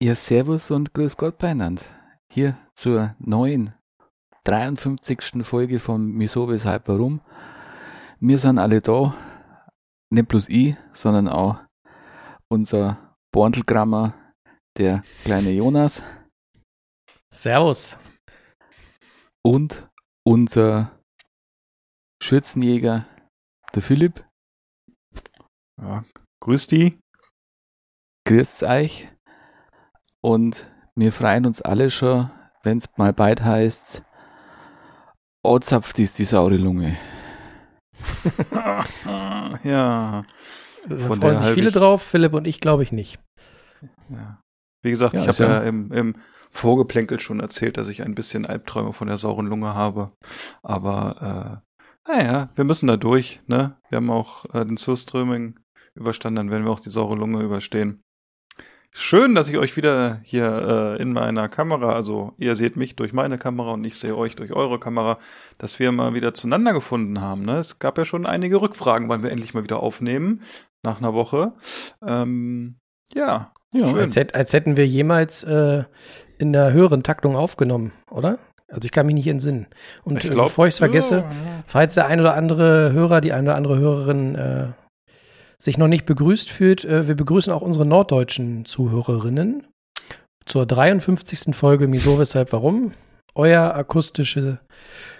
Ja, Servus und Grüß Gott beieinander. Hier zur neuen 53. Folge von Wieso, Weshalb, Warum. Wir sind alle da, nicht bloß ich, sondern auch unser Borntelgrammer, der kleine Jonas. Servus. Und unser Schützenjäger, der Philipp. Ja, grüß die. Grüßt euch. Und wir freuen uns alle schon, wenn es mal bald heißt, oh, zapft ist die saure Lunge. ja. Da freuen sich viele drauf, Philipp und ich glaube ich nicht. Ja. Wie gesagt, ja, ich habe ja, ja im, im Vorgeplänkel schon erzählt, dass ich ein bisschen Albträume von der sauren Lunge habe. Aber äh, naja, wir müssen da durch. Ne? Wir haben auch äh, den Surströming überstanden, dann werden wir auch die saure Lunge überstehen. Schön, dass ich euch wieder hier äh, in meiner Kamera, also ihr seht mich durch meine Kamera und ich sehe euch durch eure Kamera, dass wir mal wieder zueinander gefunden haben. Ne? Es gab ja schon einige Rückfragen, weil wir endlich mal wieder aufnehmen nach einer Woche. Ähm, ja, ja. Als, als, hätten wir jemals äh, in der höheren Taktung aufgenommen, oder? Also ich kann mich nicht entsinnen. Und ich glaub, äh, bevor ich es vergesse, ja, ja. falls der ein oder andere Hörer, die eine oder andere Hörerin äh, sich noch nicht begrüßt fühlt, äh, wir begrüßen auch unsere norddeutschen Zuhörerinnen zur 53. Folge Miso, weshalb, warum. Euer akustische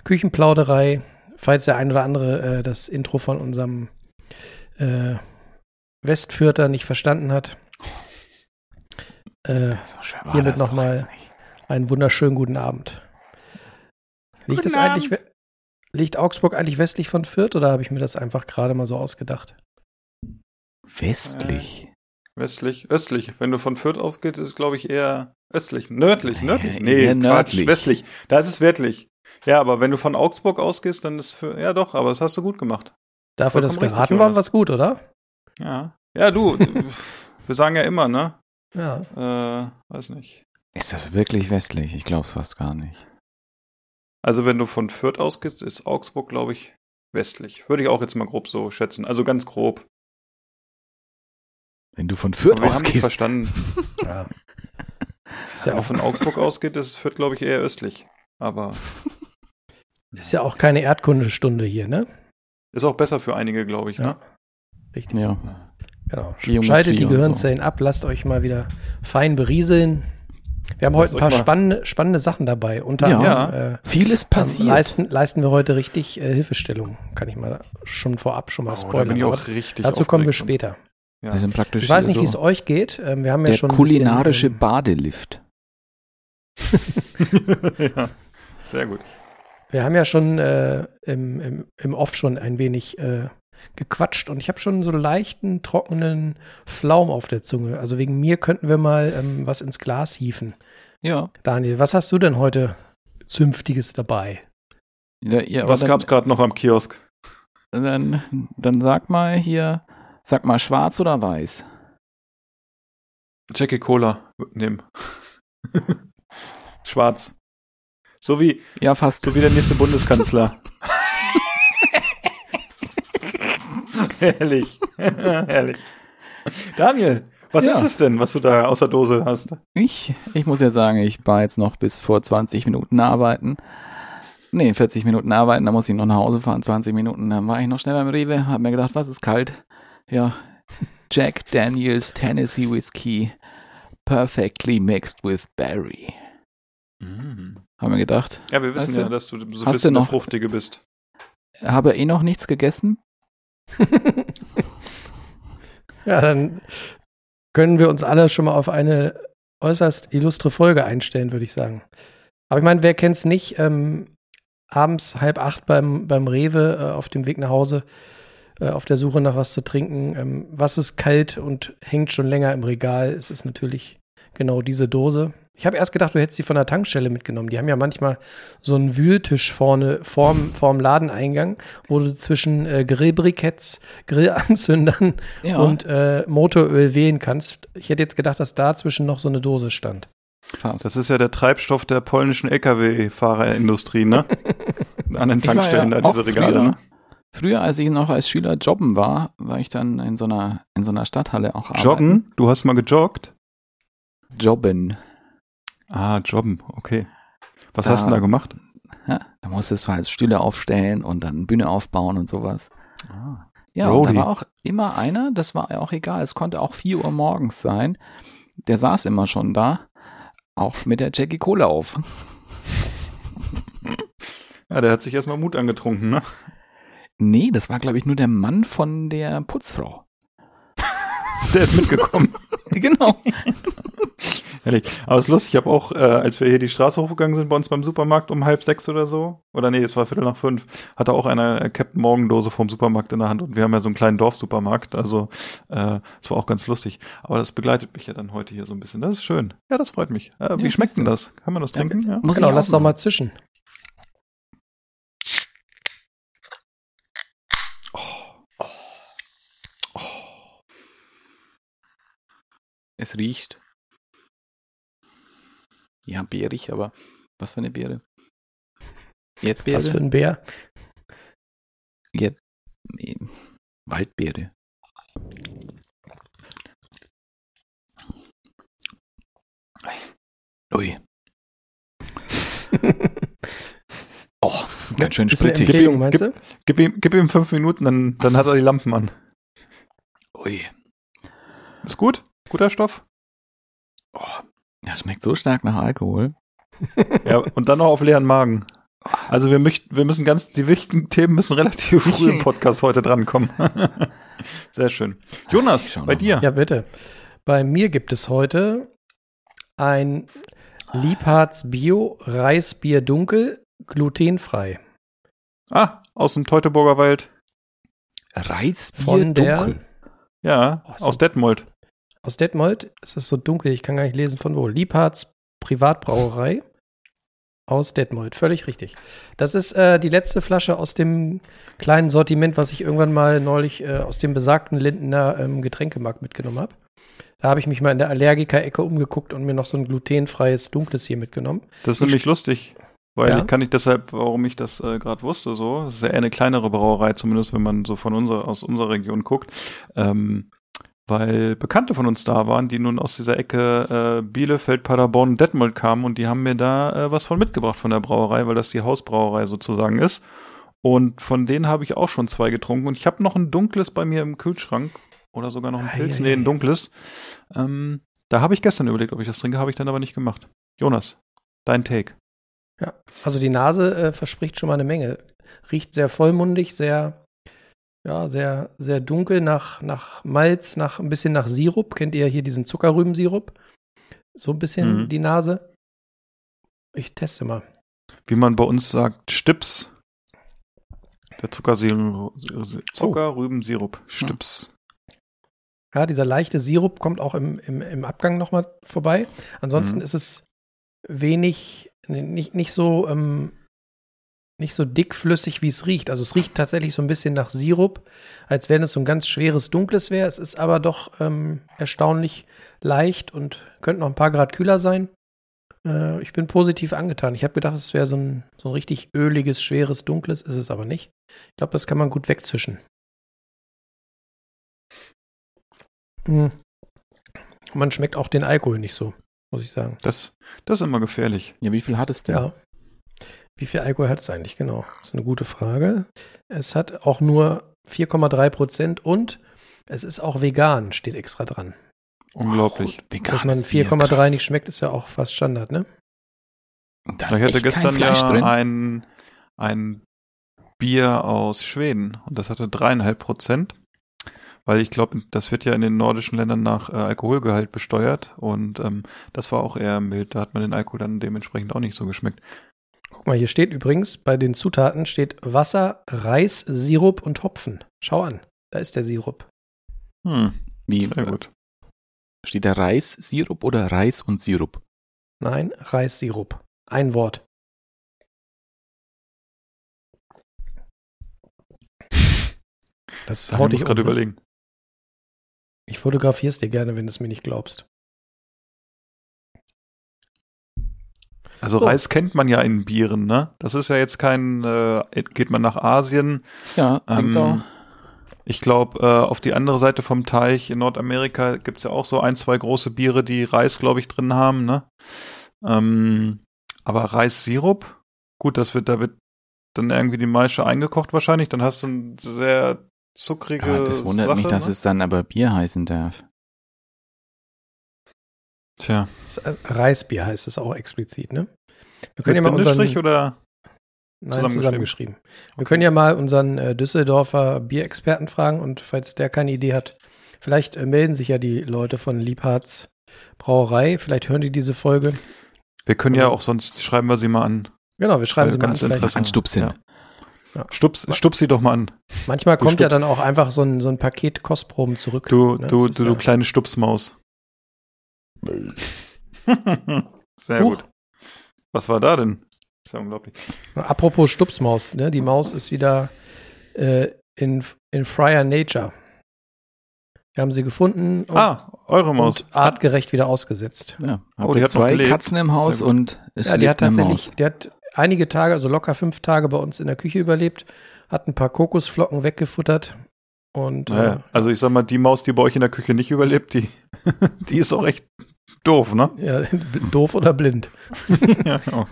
Küchenplauderei. Falls der ein oder andere äh, das Intro von unserem äh, Westfürter nicht verstanden hat. Äh, hiermit nochmal einen wunderschönen guten Abend. Liegt, guten eigentlich, liegt Augsburg eigentlich westlich von Fürth oder habe ich mir das einfach gerade mal so ausgedacht? Westlich. Äh, westlich, östlich. Wenn du von Fürth aufgehst, ist es, glaube ich, eher östlich. Nördlich, nördlich. Nee, nördlich. westlich. Da ist es westlich. Ja, aber wenn du von Augsburg ausgehst, dann ist für, ja doch, aber das hast du gut gemacht. Dafür, dass geraten war, was gut, oder? Ja. Ja, du, wir sagen ja immer, ne? Ja. Äh, weiß nicht. Ist das wirklich westlich? Ich glaube es fast gar nicht. Also wenn du von Fürth ausgehst, ist Augsburg, glaube ich, westlich. Würde ich auch jetzt mal grob so schätzen. Also ganz grob. Wenn du von Fürth ausgehst. Haben verstanden. ja. Ist ja auch von Augsburg ausgeht, ist Fürth, glaube ich, eher östlich. Aber. Ist ja auch keine Erdkundestunde hier, ne? Ist auch besser für einige, glaube ich, ne? Ja. Richtig. Ja. Genau. Schaltet die Gehirnzellen so. ab, lasst euch mal wieder fein berieseln. Wir haben heute ein paar spannende, spannende Sachen dabei. Unter ja, anderem, äh, vieles passiert. Leisten, leisten wir heute richtig äh, Hilfestellung. Kann ich mal schon vorab schon mal spoilern. Oh, da bin ich auch richtig dazu kommen wir später. Ja. Wir sind praktisch ich weiß nicht, so wie es euch geht. Ähm, wir haben ja der schon kulinarische bisschen, Badelift. ja, sehr gut. Wir haben ja schon äh, im, im, im Off schon ein wenig äh, gequatscht und ich habe schon so leichten, trockenen Flaum auf der Zunge. Also wegen mir könnten wir mal ähm, was ins Glas hieven. Ja. Daniel, was hast du denn heute Zünftiges dabei? Ja, ja, was gab es gerade noch am Kiosk? Dann, dann sag mal hier Sag mal, schwarz oder weiß? Jackie Cola nehmen. schwarz. So wie, ja, fast. So wie der nächste Bundeskanzler. Herrlich. Herrlich. Daniel, was ja. ist es denn, was du da außer Dose hast? Ich, ich muss ja sagen, ich war jetzt noch bis vor 20 Minuten arbeiten. Nee, 40 Minuten arbeiten, da muss ich noch nach Hause fahren, 20 Minuten. Dann war ich noch schnell beim Rewe, hab mir gedacht, was ist kalt? Ja, Jack Daniels Tennessee Whiskey perfectly mixed with berry. Mm. Haben wir gedacht. Ja, wir wissen weißt ja, dass du so ein bisschen eine Fruchtige bist. Habe eh noch nichts gegessen? ja, dann können wir uns alle schon mal auf eine äußerst illustre Folge einstellen, würde ich sagen. Aber ich meine, wer kennt es nicht? Ähm, abends halb acht beim, beim Rewe äh, auf dem Weg nach Hause äh, auf der Suche nach was zu trinken. Ähm, was ist kalt und hängt schon länger im Regal? Es ist natürlich genau diese Dose. Ich habe erst gedacht, du hättest die von der Tankstelle mitgenommen. Die haben ja manchmal so einen Wühltisch vorne vorm, vorm Ladeneingang, wo du zwischen äh, Grillbriketts, Grillanzündern ja. und äh, Motoröl wählen kannst. Ich hätte jetzt gedacht, dass dazwischen noch so eine Dose stand. Das ist ja der Treibstoff der polnischen Lkw-Fahrerindustrie, ne? An den Tankstellen ja da diese Regale, ne? Früher, als ich noch als Schüler jobben war, war ich dann in so einer, in so einer Stadthalle auch arbeiten. Joggen? Du hast mal gejoggt? Jobben. Ah, Jobben, okay. Was da, hast du da gemacht? Ja, da musstest du halt Stühle aufstellen und dann Bühne aufbauen und sowas. Ah, ja, und da war auch immer einer, das war auch egal, es konnte auch 4 Uhr morgens sein, der saß immer schon da, auch mit der Jackie Cola auf. Ja, der hat sich erstmal Mut angetrunken, ne? Nee, das war, glaube ich, nur der Mann von der Putzfrau. der ist mitgekommen. genau. Herrlich. Aber es ist lustig, ich habe auch, äh, als wir hier die Straße hochgegangen sind bei uns beim Supermarkt um halb sechs oder so, oder nee, es war Viertel nach fünf, hatte auch eine äh, Captain Morgan Dose vom Supermarkt in der Hand und wir haben ja so einen kleinen Dorfsupermarkt, also äh, es war auch ganz lustig. Aber das begleitet mich ja dann heute hier so ein bisschen. Das ist schön. Ja, das freut mich. Äh, wie ja, schmeckt denn das? Kann man das trinken? Ja, ja. Muss genau, lass doch mal zischen. Es riecht ja, beerig, aber was für eine Beere? Erdbeere? Was für ein Bär? Erd Waldbeere. Ui. oh, ganz schön splittig. Gib ihm, meinst du? Gib, gib, ihm, gib ihm fünf Minuten, dann, dann hat er die Lampen an. Ui. Ist gut? Guter Stoff? Oh, das schmeckt so stark nach Alkohol. ja, und dann noch auf leeren Magen. Also wir möchten, wir müssen ganz, die wichtigen Themen müssen relativ früh im Podcast heute drankommen. Sehr schön. Jonas, bei dir. Ja, bitte. Bei mir gibt es heute ein Liebharz Bio Reisbier Dunkel, glutenfrei. Ah, aus dem Teutoburger Wald. Reisbier Von Dunkel. ja, oh, aus Detmold. Aus Detmold ist es so dunkel, ich kann gar nicht lesen von wo. Liebharz Privatbrauerei aus Detmold. Völlig richtig. Das ist äh, die letzte Flasche aus dem kleinen Sortiment, was ich irgendwann mal neulich äh, aus dem besagten Lindener ähm, Getränkemarkt mitgenommen habe. Da habe ich mich mal in der Allergiker-Ecke umgeguckt und mir noch so ein glutenfreies Dunkles hier mitgenommen. Das ist nämlich lustig. Weil ja. ich kann nicht deshalb, warum ich das äh, gerade wusste, so. Das ist ja eher eine kleinere Brauerei, zumindest wenn man so von unserer, aus unserer Region guckt. Ähm, weil Bekannte von uns da waren, die nun aus dieser Ecke äh, Bielefeld, Paderborn und Detmold kamen und die haben mir da äh, was von mitgebracht von der Brauerei, weil das die Hausbrauerei sozusagen ist. Und von denen habe ich auch schon zwei getrunken und ich habe noch ein dunkles bei mir im Kühlschrank oder sogar noch ein Pilz, nee, ein dunkles. Ähm, da habe ich gestern überlegt, ob ich das trinke, habe ich dann aber nicht gemacht. Jonas, dein Take. Ja, also die Nase äh, verspricht schon mal eine Menge. Riecht sehr vollmundig, sehr ja, sehr, sehr dunkel nach, nach Malz, nach ein bisschen nach Sirup. Kennt ihr hier diesen Zuckerrübensirup? So ein bisschen mhm. die Nase. Ich teste mal. Wie man bei uns sagt, Stips. Der Zuckersirup, Zuckerrübensirup, oh. Stips. Ja, dieser leichte Sirup kommt auch im, im, im Abgang nochmal vorbei. Ansonsten mhm. ist es wenig, nicht, nicht so ähm, nicht so dickflüssig, wie es riecht. Also es riecht tatsächlich so ein bisschen nach Sirup, als wenn es so ein ganz schweres Dunkles wäre. Es ist aber doch ähm, erstaunlich leicht und könnte noch ein paar Grad kühler sein. Äh, ich bin positiv angetan. Ich habe gedacht, es wäre so ein, so ein richtig öliges, schweres, dunkles. Ist es aber nicht. Ich glaube, das kann man gut wegzischen. Mhm. Man schmeckt auch den Alkohol nicht so, muss ich sagen. Das, das ist immer gefährlich. Ja, wie viel hat es denn? Ja. Wie viel Alkohol hat es eigentlich genau? Das ist eine gute Frage. Es hat auch nur 4,3 Prozent und es ist auch vegan, steht extra dran. Unglaublich. Oh, Dass man 4,3 nicht schmeckt, ist ja auch fast Standard, ne? Da ich hatte gestern ja drin. ein, ein Bier aus Schweden und das hatte dreieinhalb Prozent, weil ich glaube, das wird ja in den nordischen Ländern nach äh, Alkoholgehalt besteuert und ähm, das war auch eher mild. Da hat man den Alkohol dann dementsprechend auch nicht so geschmeckt. Guck mal, hier steht übrigens, bei den Zutaten steht Wasser, Reis, Sirup und Hopfen. Schau an, da ist der Sirup. Hm, wie? Sehr gut. Steht da Reissirup oder Reis und Sirup? Nein, Reissirup. Ein Wort. Das Ich muss gerade um, überlegen. Ich fotografiere es dir gerne, wenn du es mir nicht glaubst. Also So. Reis kennt man ja in Bieren, ne? Das ist ja jetzt kein, äh, geht man nach Asien. Ja, Tsingtao. Ähm, ich glaube, äh, auf die andere Seite vom Teich in Nordamerika gibt's ja auch so ein, zwei große Biere, die Reis, glaube ich, drin haben, ne? Ähm, aber Reissirup, gut, das wird, da wird dann irgendwie die Maische eingekocht wahrscheinlich, dann hast du ein sehr zuckrige Ja, das wundert Sache, mich, dass ne? es dann aber Bier heißen darf. Tja, Das, äh, Reisbier heißt es auch explizit, ne? Wir mit können ja mal unseren, oder? Nein, zusammengeschrieben? zusammengeschrieben. Wir können ja mal unseren äh, Düsseldorfer Bierexperten fragen und falls der keine Idee hat, vielleicht äh, melden sich ja die Leute von Liebhards Brauerei, vielleicht hören die diese Folge. Wir können ja auch sonst schreiben wir sie mal an. Genau, wir schreiben sie mal an. ganz Vielleicht. interessant. Anstupsen. Ja. Ja. Stups, stups sie doch mal an. Manchmal Du kommt ja dann auch einfach so ein, so ein Paket Kostproben zurück. Du, ne? du, du, du ja- kleine Stupsmaus. Sehr Huch. gut. Was war da denn? ist ja unglaublich. Apropos Stupsmaus, ne? Die Maus ist wieder äh, in, in Friar Nature. Wir haben sie gefunden und, Ah, eure Maus. und artgerecht wieder ausgesetzt. Ja, Oh, die hat zwei. Katzen im Haus und es Ja, die hat tatsächlich, Maus. die hat einige Tage, also locker fünf Tage bei uns in der Küche überlebt, hat ein paar Kokosflocken weggefuttert und Naja, äh, also ich sag mal, die Maus, die bei euch in der Küche nicht überlebt, die, die ist auch echt doof, ne? ja, doof oder blind. ja, genau.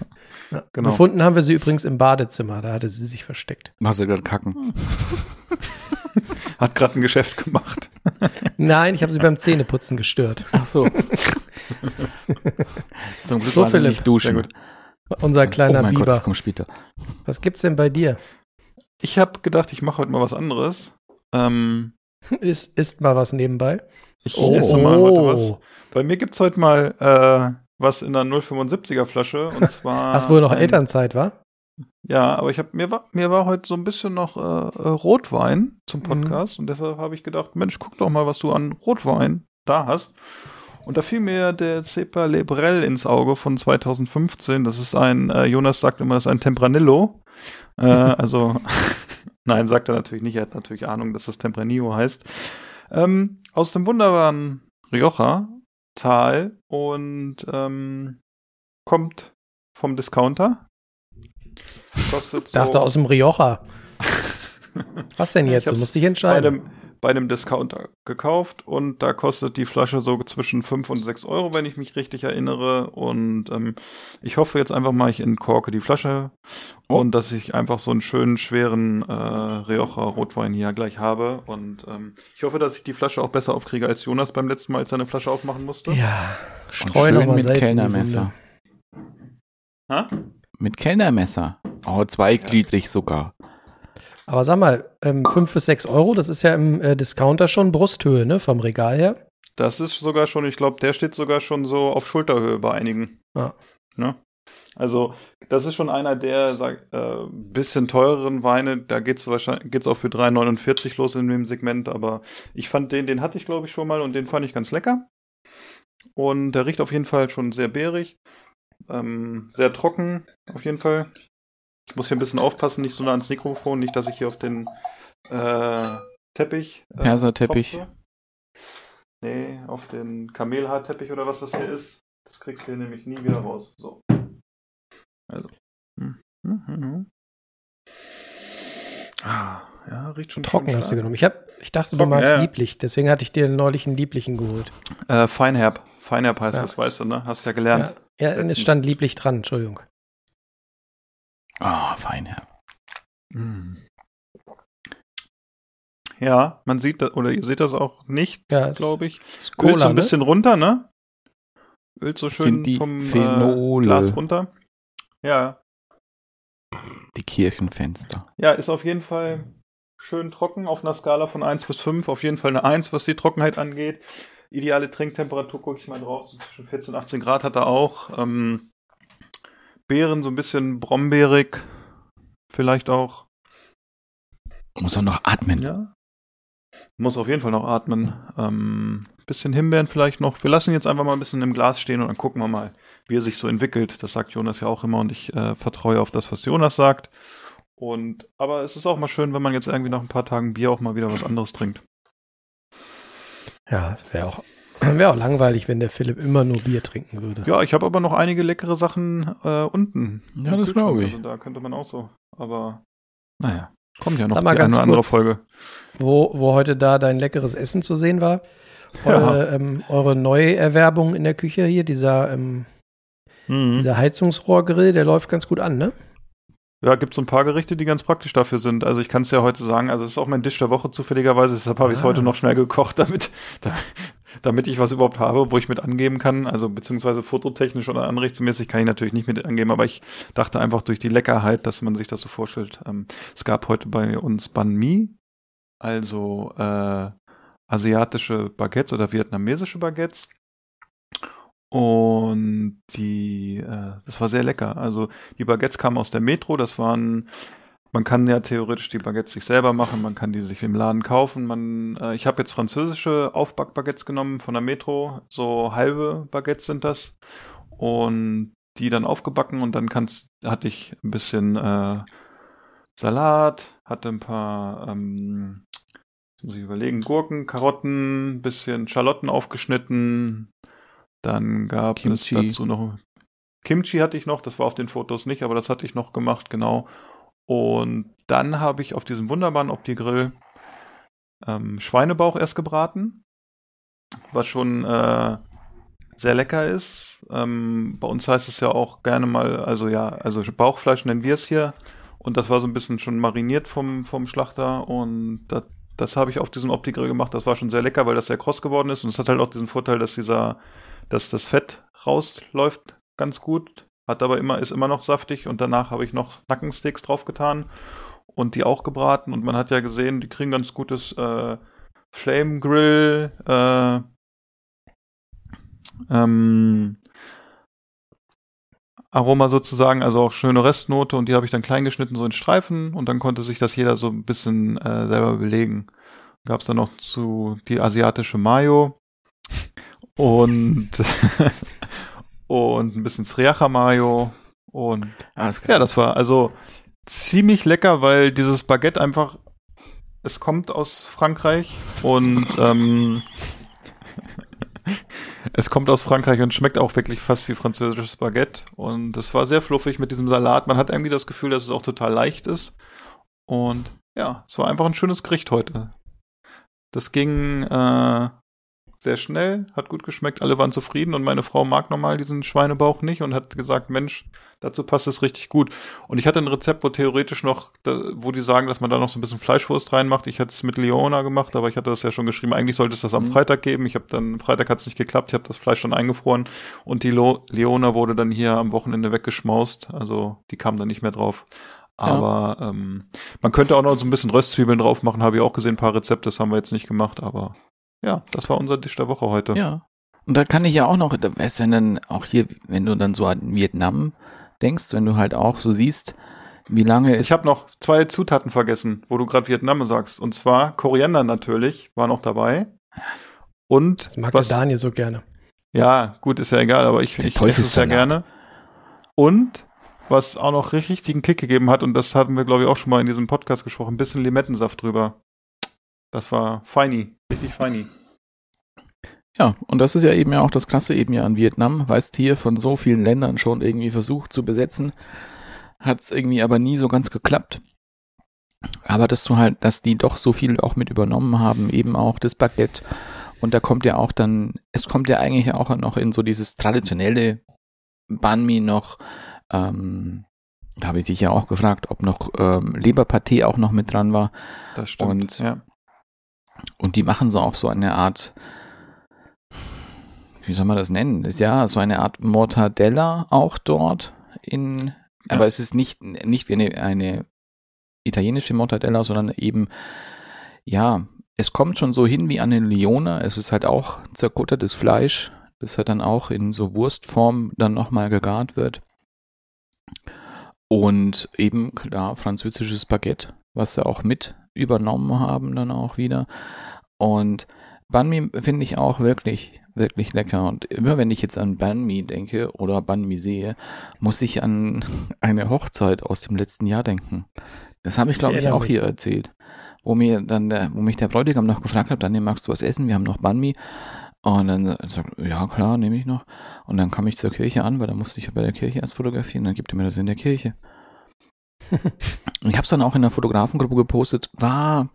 Ja. Genau. Gefunden haben wir sie übrigens im Badezimmer, da hatte sie sich versteckt. Machst du gerade kacken? Hat gerade ein Geschäft gemacht. Nein, ich habe sie beim Zähneputzen gestört. Ach so. Zum Glück So, war sie Philipp. nicht duschen. Unser kleiner oh mein Biber. Gott, ich komm später. Was gibt's denn bei dir? Ich habe gedacht, ich mache heute mal was anderes. Ähm, Ist, ist mal was nebenbei? ich esse mal Oh. heute was. Bei mir gibt's heute mal äh, was in einer 0,75er Flasche und zwar. Hast wohl noch ein- Elternzeit, wa? Ja, aber ich habe mir war mir war heute so ein bisschen noch äh, äh, Rotwein zum Mhm. Podcast und deshalb habe ich gedacht, Mensch, guck doch mal, was du an Rotwein da hast. Und da fiel mir der Cepa Lebrel ins Auge von 2015. Das ist ein, äh, Jonas sagt immer, das ist ein Tempranillo. Äh, also, nein, sagt er natürlich nicht. Er hat natürlich Ahnung, dass das Tempranillo heißt. Ähm, aus dem wunderbaren Rioja-Tal und ähm, kommt vom Discounter. Kostet so Dachte aus dem Rioja. Was denn jetzt? ich Du musst dich entscheiden. Bei einem Discounter gekauft und da kostet die Flasche so zwischen 5 und 6 Euro, wenn ich mich richtig erinnere. Und ähm, ich hoffe jetzt einfach mal, ich entkorke die Flasche Oh. und dass ich einfach so einen schönen, schweren äh, Rioja Rotwein hier gleich habe. Und ähm, ich hoffe, dass ich die Flasche auch besser aufkriege als Jonas beim letzten Mal, als er eine Flasche aufmachen musste. Ja, Und streu noch schön mal mit Salz in die Kellnermesser. Ha? Mit Kellnermesser. Oh, zweigliedrig sogar. Aber sag mal, ähm, 5 bis 6 Euro, das ist ja im äh, Discounter schon Brusthöhe, ne? Vom Regal her. Das ist sogar schon, ich glaube, der steht sogar schon so auf Schulterhöhe bei einigen. Ja. Ne? Also, das ist schon einer der sag, äh, bisschen teureren Weine. Da geht's wahrscheinlich geht's auch für 3,49 los in dem Segment. Aber ich fand den, den hatte ich glaube ich schon mal und den fand ich ganz lecker. Und der riecht auf jeden Fall schon sehr beerig, ähm, sehr trocken auf jeden Fall. Ich muss hier ein bisschen aufpassen, nicht so nah ans Mikrofon, nicht, dass ich hier auf den äh, Teppich. Äh, Perserteppich. tropfe. Nee, auf den Kamelhaarteppich oder was das hier ist. Das kriegst du hier nämlich nie wieder raus. So. Also. Hm. Hm, hm, hm. Ah, ja, riecht schon Trocken hast du genommen. Ich, hab, ich dachte, du Trocken, magst ja, ja. lieblich. Deswegen hatte ich dir neulich einen lieblichen geholt. Äh, Feinherb. Feinherb heißt Ja. das, weißt du, ne? Hast ja gelernt. Ja, ja es stand lieblich dran, Entschuldigung. Ah, fein, Herr. Mm. Ja, man sieht das, oder ihr seht das auch nicht, Ja, glaube ich. ist Ölt Cola, so ein ne? bisschen runter, ne? Ölt so schön vom. Äh, Glas runter. Ja, Die Kirchenfenster. ja, ist auf jeden Fall schön trocken auf einer Skala von 1 bis 5. Auf jeden Fall eine 1, was die Trockenheit angeht. Ideale Trinktemperatur, gucke ich mal drauf, so zwischen 14 und 18 Grad hat er auch. Ähm, Beeren so ein bisschen brombeerig, vielleicht auch. Muss auch noch atmen. Ja. Muss auf jeden Fall noch atmen. Ähm, bisschen Himbeeren vielleicht noch. Wir lassen jetzt einfach mal ein bisschen im Glas stehen und dann gucken wir mal, wie er sich so entwickelt. Das sagt Jonas ja auch immer und ich äh, vertraue auf das, was Jonas sagt. Und aber es ist auch mal schön, wenn man jetzt irgendwie nach ein paar Tagen Bier auch mal wieder was anderes trinkt. Ja, es wäre auch, wär auch langweilig, wenn der Philipp immer nur Bier trinken würde. Ja, ich habe aber noch einige leckere Sachen äh, unten. Ja, das glaube ich. Also da könnte man auch so. Aber naja, kommt ja noch mal die ganz eine andere kurz. Folge. Wo, wo heute da dein leckeres Essen zu sehen war. Eure, ähm, eure Neuerwerbung in der Küche hier, dieser, ähm, Mhm. dieser Heizungsrohrgrill, der läuft ganz gut an, ne? Ja, gibt so ein paar Gerichte, die ganz praktisch dafür sind. Also ich kann es ja heute sagen, also es ist auch mein Dish der Woche zufälligerweise, deshalb habe ich es Ah. heute noch schnell gekocht, damit, da, damit ich was überhaupt habe, wo ich mit angeben kann. Also beziehungsweise fototechnisch oder anrichtsmäßig kann ich natürlich nicht mit angeben, aber ich dachte einfach durch die Leckerheit, dass man sich das so vorstellt. Ähm, es gab heute bei uns Banh Mi, also äh, asiatische Baguettes oder vietnamesische Baguettes. Und die, äh, das war sehr lecker. Also die Baguettes kamen aus der Metro, das waren, man kann ja theoretisch die Baguettes sich selber machen, man kann die sich im Laden kaufen. Man, äh, ich habe jetzt französische Aufbackbaguettes genommen von der Metro, so halbe Baguettes sind das. Und die dann aufgebacken und dann kannst, hatte ich ein bisschen äh, Salat, hatte ein paar, ähm, jetzt muss ich überlegen, Gurken, Karotten, bisschen Schalotten aufgeschnitten. Dann gab Kimchi. es dazu noch Kimchi hatte ich noch, das war auf den Fotos nicht, aber das hatte ich noch gemacht, genau. Und dann habe ich auf diesem wunderbaren Opti-Grill ähm, Schweinebauch erst gebraten, was schon äh, sehr lecker ist. Ähm, bei uns heißt es ja auch gerne mal, also ja, also Bauchfleisch nennen wir es hier. Und das war so ein bisschen schon mariniert vom, vom Schlachter und das, das habe ich auf diesem Opti-Grill gemacht. Das war schon sehr lecker, weil das sehr kross geworden ist und es hat halt auch diesen Vorteil, dass dieser, dass das Fett rausläuft ganz gut, hat aber immer, ist immer noch saftig und danach habe ich noch Nackensticks draufgetan und die auch gebraten und man hat ja gesehen, die kriegen ganz gutes äh, Flame Grill, äh, ähm, Aroma sozusagen, also auch schöne Restnote und die habe ich dann klein geschnitten, so in Streifen und dann konnte sich das jeder so ein bisschen äh, selber belegen. Gab es dann noch zu die asiatische Mayo und und ein bisschen Sriracha Mayo und Alles ja, das war also ziemlich lecker, weil dieses Baguette einfach es kommt aus Frankreich und ähm, es kommt aus Frankreich und schmeckt auch wirklich fast wie französisches Baguette. Und es war sehr fluffig mit diesem Salat. Man hat irgendwie das Gefühl, dass es auch total leicht ist. Und ja, es war einfach ein schönes Gericht heute. Das ging äh, sehr schnell, hat gut geschmeckt, alle waren zufrieden und meine Frau mag normal diesen Schweinebauch nicht und hat gesagt, Mensch, dazu passt es richtig gut. Und ich hatte ein Rezept, wo theoretisch noch, wo die sagen, dass man da noch so ein bisschen Fleischwurst reinmacht. Ich hätte es mit Leona gemacht, aber ich hatte das ja schon geschrieben. Eigentlich sollte es das am Mhm. Freitag geben. Ich habe dann, Freitag hat es nicht geklappt, ich habe das Fleisch schon eingefroren und die Lo Leona wurde dann hier am Wochenende weggeschmaust. Also die kam dann nicht mehr drauf. Ja. Aber ähm, man könnte auch noch so ein bisschen Röstzwiebeln drauf machen, habe ich auch gesehen, ein paar Rezepte, das haben wir jetzt nicht gemacht, aber ja, das war unser Dish der Woche heute. Ja. Und da kann ich ja auch noch, da weißt du dann auch hier, wenn du dann so an Vietnam denkst, wenn du halt auch so siehst, wie lange Ich habe noch zwei Zutaten vergessen, wo du gerade Vietnam sagst. Und zwar Koriander natürlich, war noch dabei. Und Das mag was, der Daniel so gerne. ja, gut, ist ja egal, aber ich, Der ich esse es sehr Teufelssalat. gerne. Und was auch noch richtig richtigen Kick gegeben hat, und das hatten wir, glaube ich, auch schon mal in diesem Podcast gesprochen, ein bisschen Limettensaft drüber. Das war feini, richtig feini. Ja, und das ist ja eben ja auch das Krasse eben ja an Vietnam. Weißt hier von so vielen Ländern schon irgendwie versucht zu besetzen, hat es irgendwie aber nie so ganz geklappt. Aber dass du halt, dass die doch so viel auch mit übernommen haben, eben auch das Baguette. Und da kommt ja auch dann, es kommt ja eigentlich auch noch in so dieses traditionelle Banh Mi noch, ähm, da habe ich dich ja auch gefragt, ob noch ähm, Leberpaté auch noch mit dran war. Das stimmt. Und- ja. Und die machen so auch so eine Art, wie soll man das nennen? Ist ja so eine Art Mortadella auch dort in, Ja. aber es ist nicht, nicht wie eine, eine italienische Mortadella, sondern eben, ja, es kommt schon so hin wie an eine Leona. Es ist halt auch zerkuttertes Fleisch, das halt dann auch in so Wurstform dann nochmal gegart wird. Und eben, klar, französisches Baguette, was sie auch mit übernommen haben dann auch wieder. Und Banh Mi finde ich auch wirklich, wirklich lecker. Und immer wenn ich jetzt an Banh Mi denke oder Banh Mi sehe, muss ich an eine Hochzeit aus dem letzten Jahr denken. Das habe ich, glaube ich, ich auch mich. hier erzählt. Wo mir dann der, wo mich der Bräutigam noch gefragt hat, dann magst du was essen? Wir haben noch Banh Mi. Und dann sagt ja klar, nehme ich noch. Und dann kam ich zur Kirche an, weil da musste ich bei der Kirche erst fotografieren. Dann gibt er mir das in der Kirche. ich habe es dann auch in der Fotografengruppe gepostet. War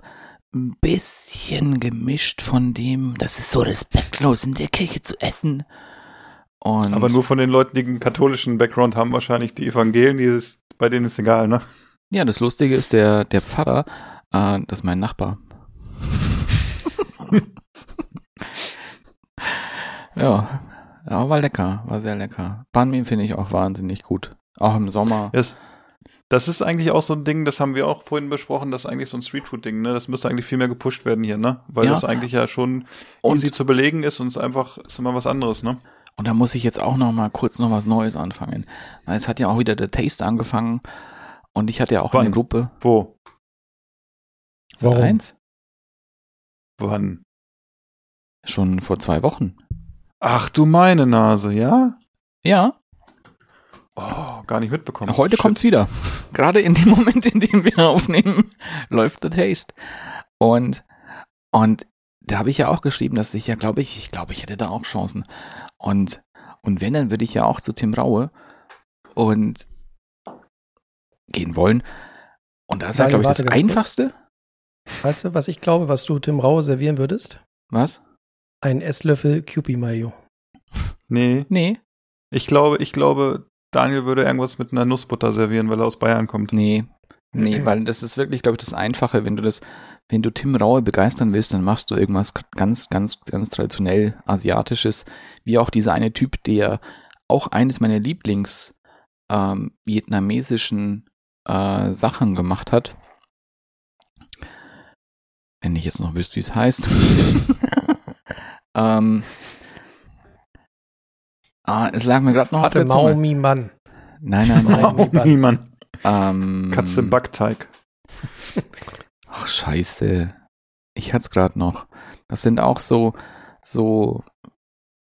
ein bisschen gemischt von dem, das ist so respektlos in der Kirche zu essen. Und Aber nur von den Leuten, die einen katholischen Background haben, wahrscheinlich die Evangelien, die ist, bei denen ist egal, ne? Ja, das Lustige ist, der, der Pfarrer, äh, das ist mein Nachbar. ja, ja, war lecker, war sehr lecker. Banh finde ich auch wahnsinnig gut. Auch im Sommer. Es, das ist eigentlich auch so ein Ding, das haben wir auch vorhin besprochen, das ist eigentlich so ein Streetfood-Ding, ne? Das müsste eigentlich viel mehr gepusht werden hier, ne? Weil ja. das eigentlich ja schon und easy zu belegen ist und es einfach ist immer was anderes, ne? Und da muss ich jetzt auch noch mal kurz noch was Neues anfangen. Weil es hat ja auch wieder der Taste angefangen und ich hatte ja auch Wann? eine Gruppe. Wo? Seit Warum? eins? Wann? Schon vor zwei Wochen. Ach du meine Nase, ja? Ja. Oh, gar nicht mitbekommen. Heute Shit. kommt's wieder. Gerade in dem Moment, in dem wir aufnehmen, läuft The Taste. Und, und da habe ich ja auch geschrieben, dass ich ja, glaube ich, ich glaube, ich hätte da auch Chancen. Und, und wenn, dann würde ich ja auch zu Tim Raue und gehen wollen. Und das ist ja, glaube ich, das Einfachste. Kurz. Weißt du, was ich glaube, was du Tim Raue servieren würdest? Was? Ein Esslöffel Kewpie Mayo. Nee. Nee. Ich glaube, ich glaube, Daniel würde irgendwas mit einer Nussbutter servieren, weil er aus Bayern kommt. Nee. Nee, weil das ist wirklich, glaube ich, das Einfache. Wenn du das, wenn du Tim Raue begeistern willst, dann machst du irgendwas ganz, ganz, ganz traditionell Asiatisches. Wie auch dieser eine Typ, der auch eines meiner Lieblings ähm, vietnamesischen äh, Sachen gemacht hat. Wenn ich jetzt noch wüsste, wie es heißt. ähm, Ah, es lag mir gerade noch Warte, auf der Zunge. Maumi Mann. Nein, nein, nein. Maumi Mann. Ähm, Katze Backteig. Ach, scheiße. Ich hatte es gerade noch. Das sind auch so, so,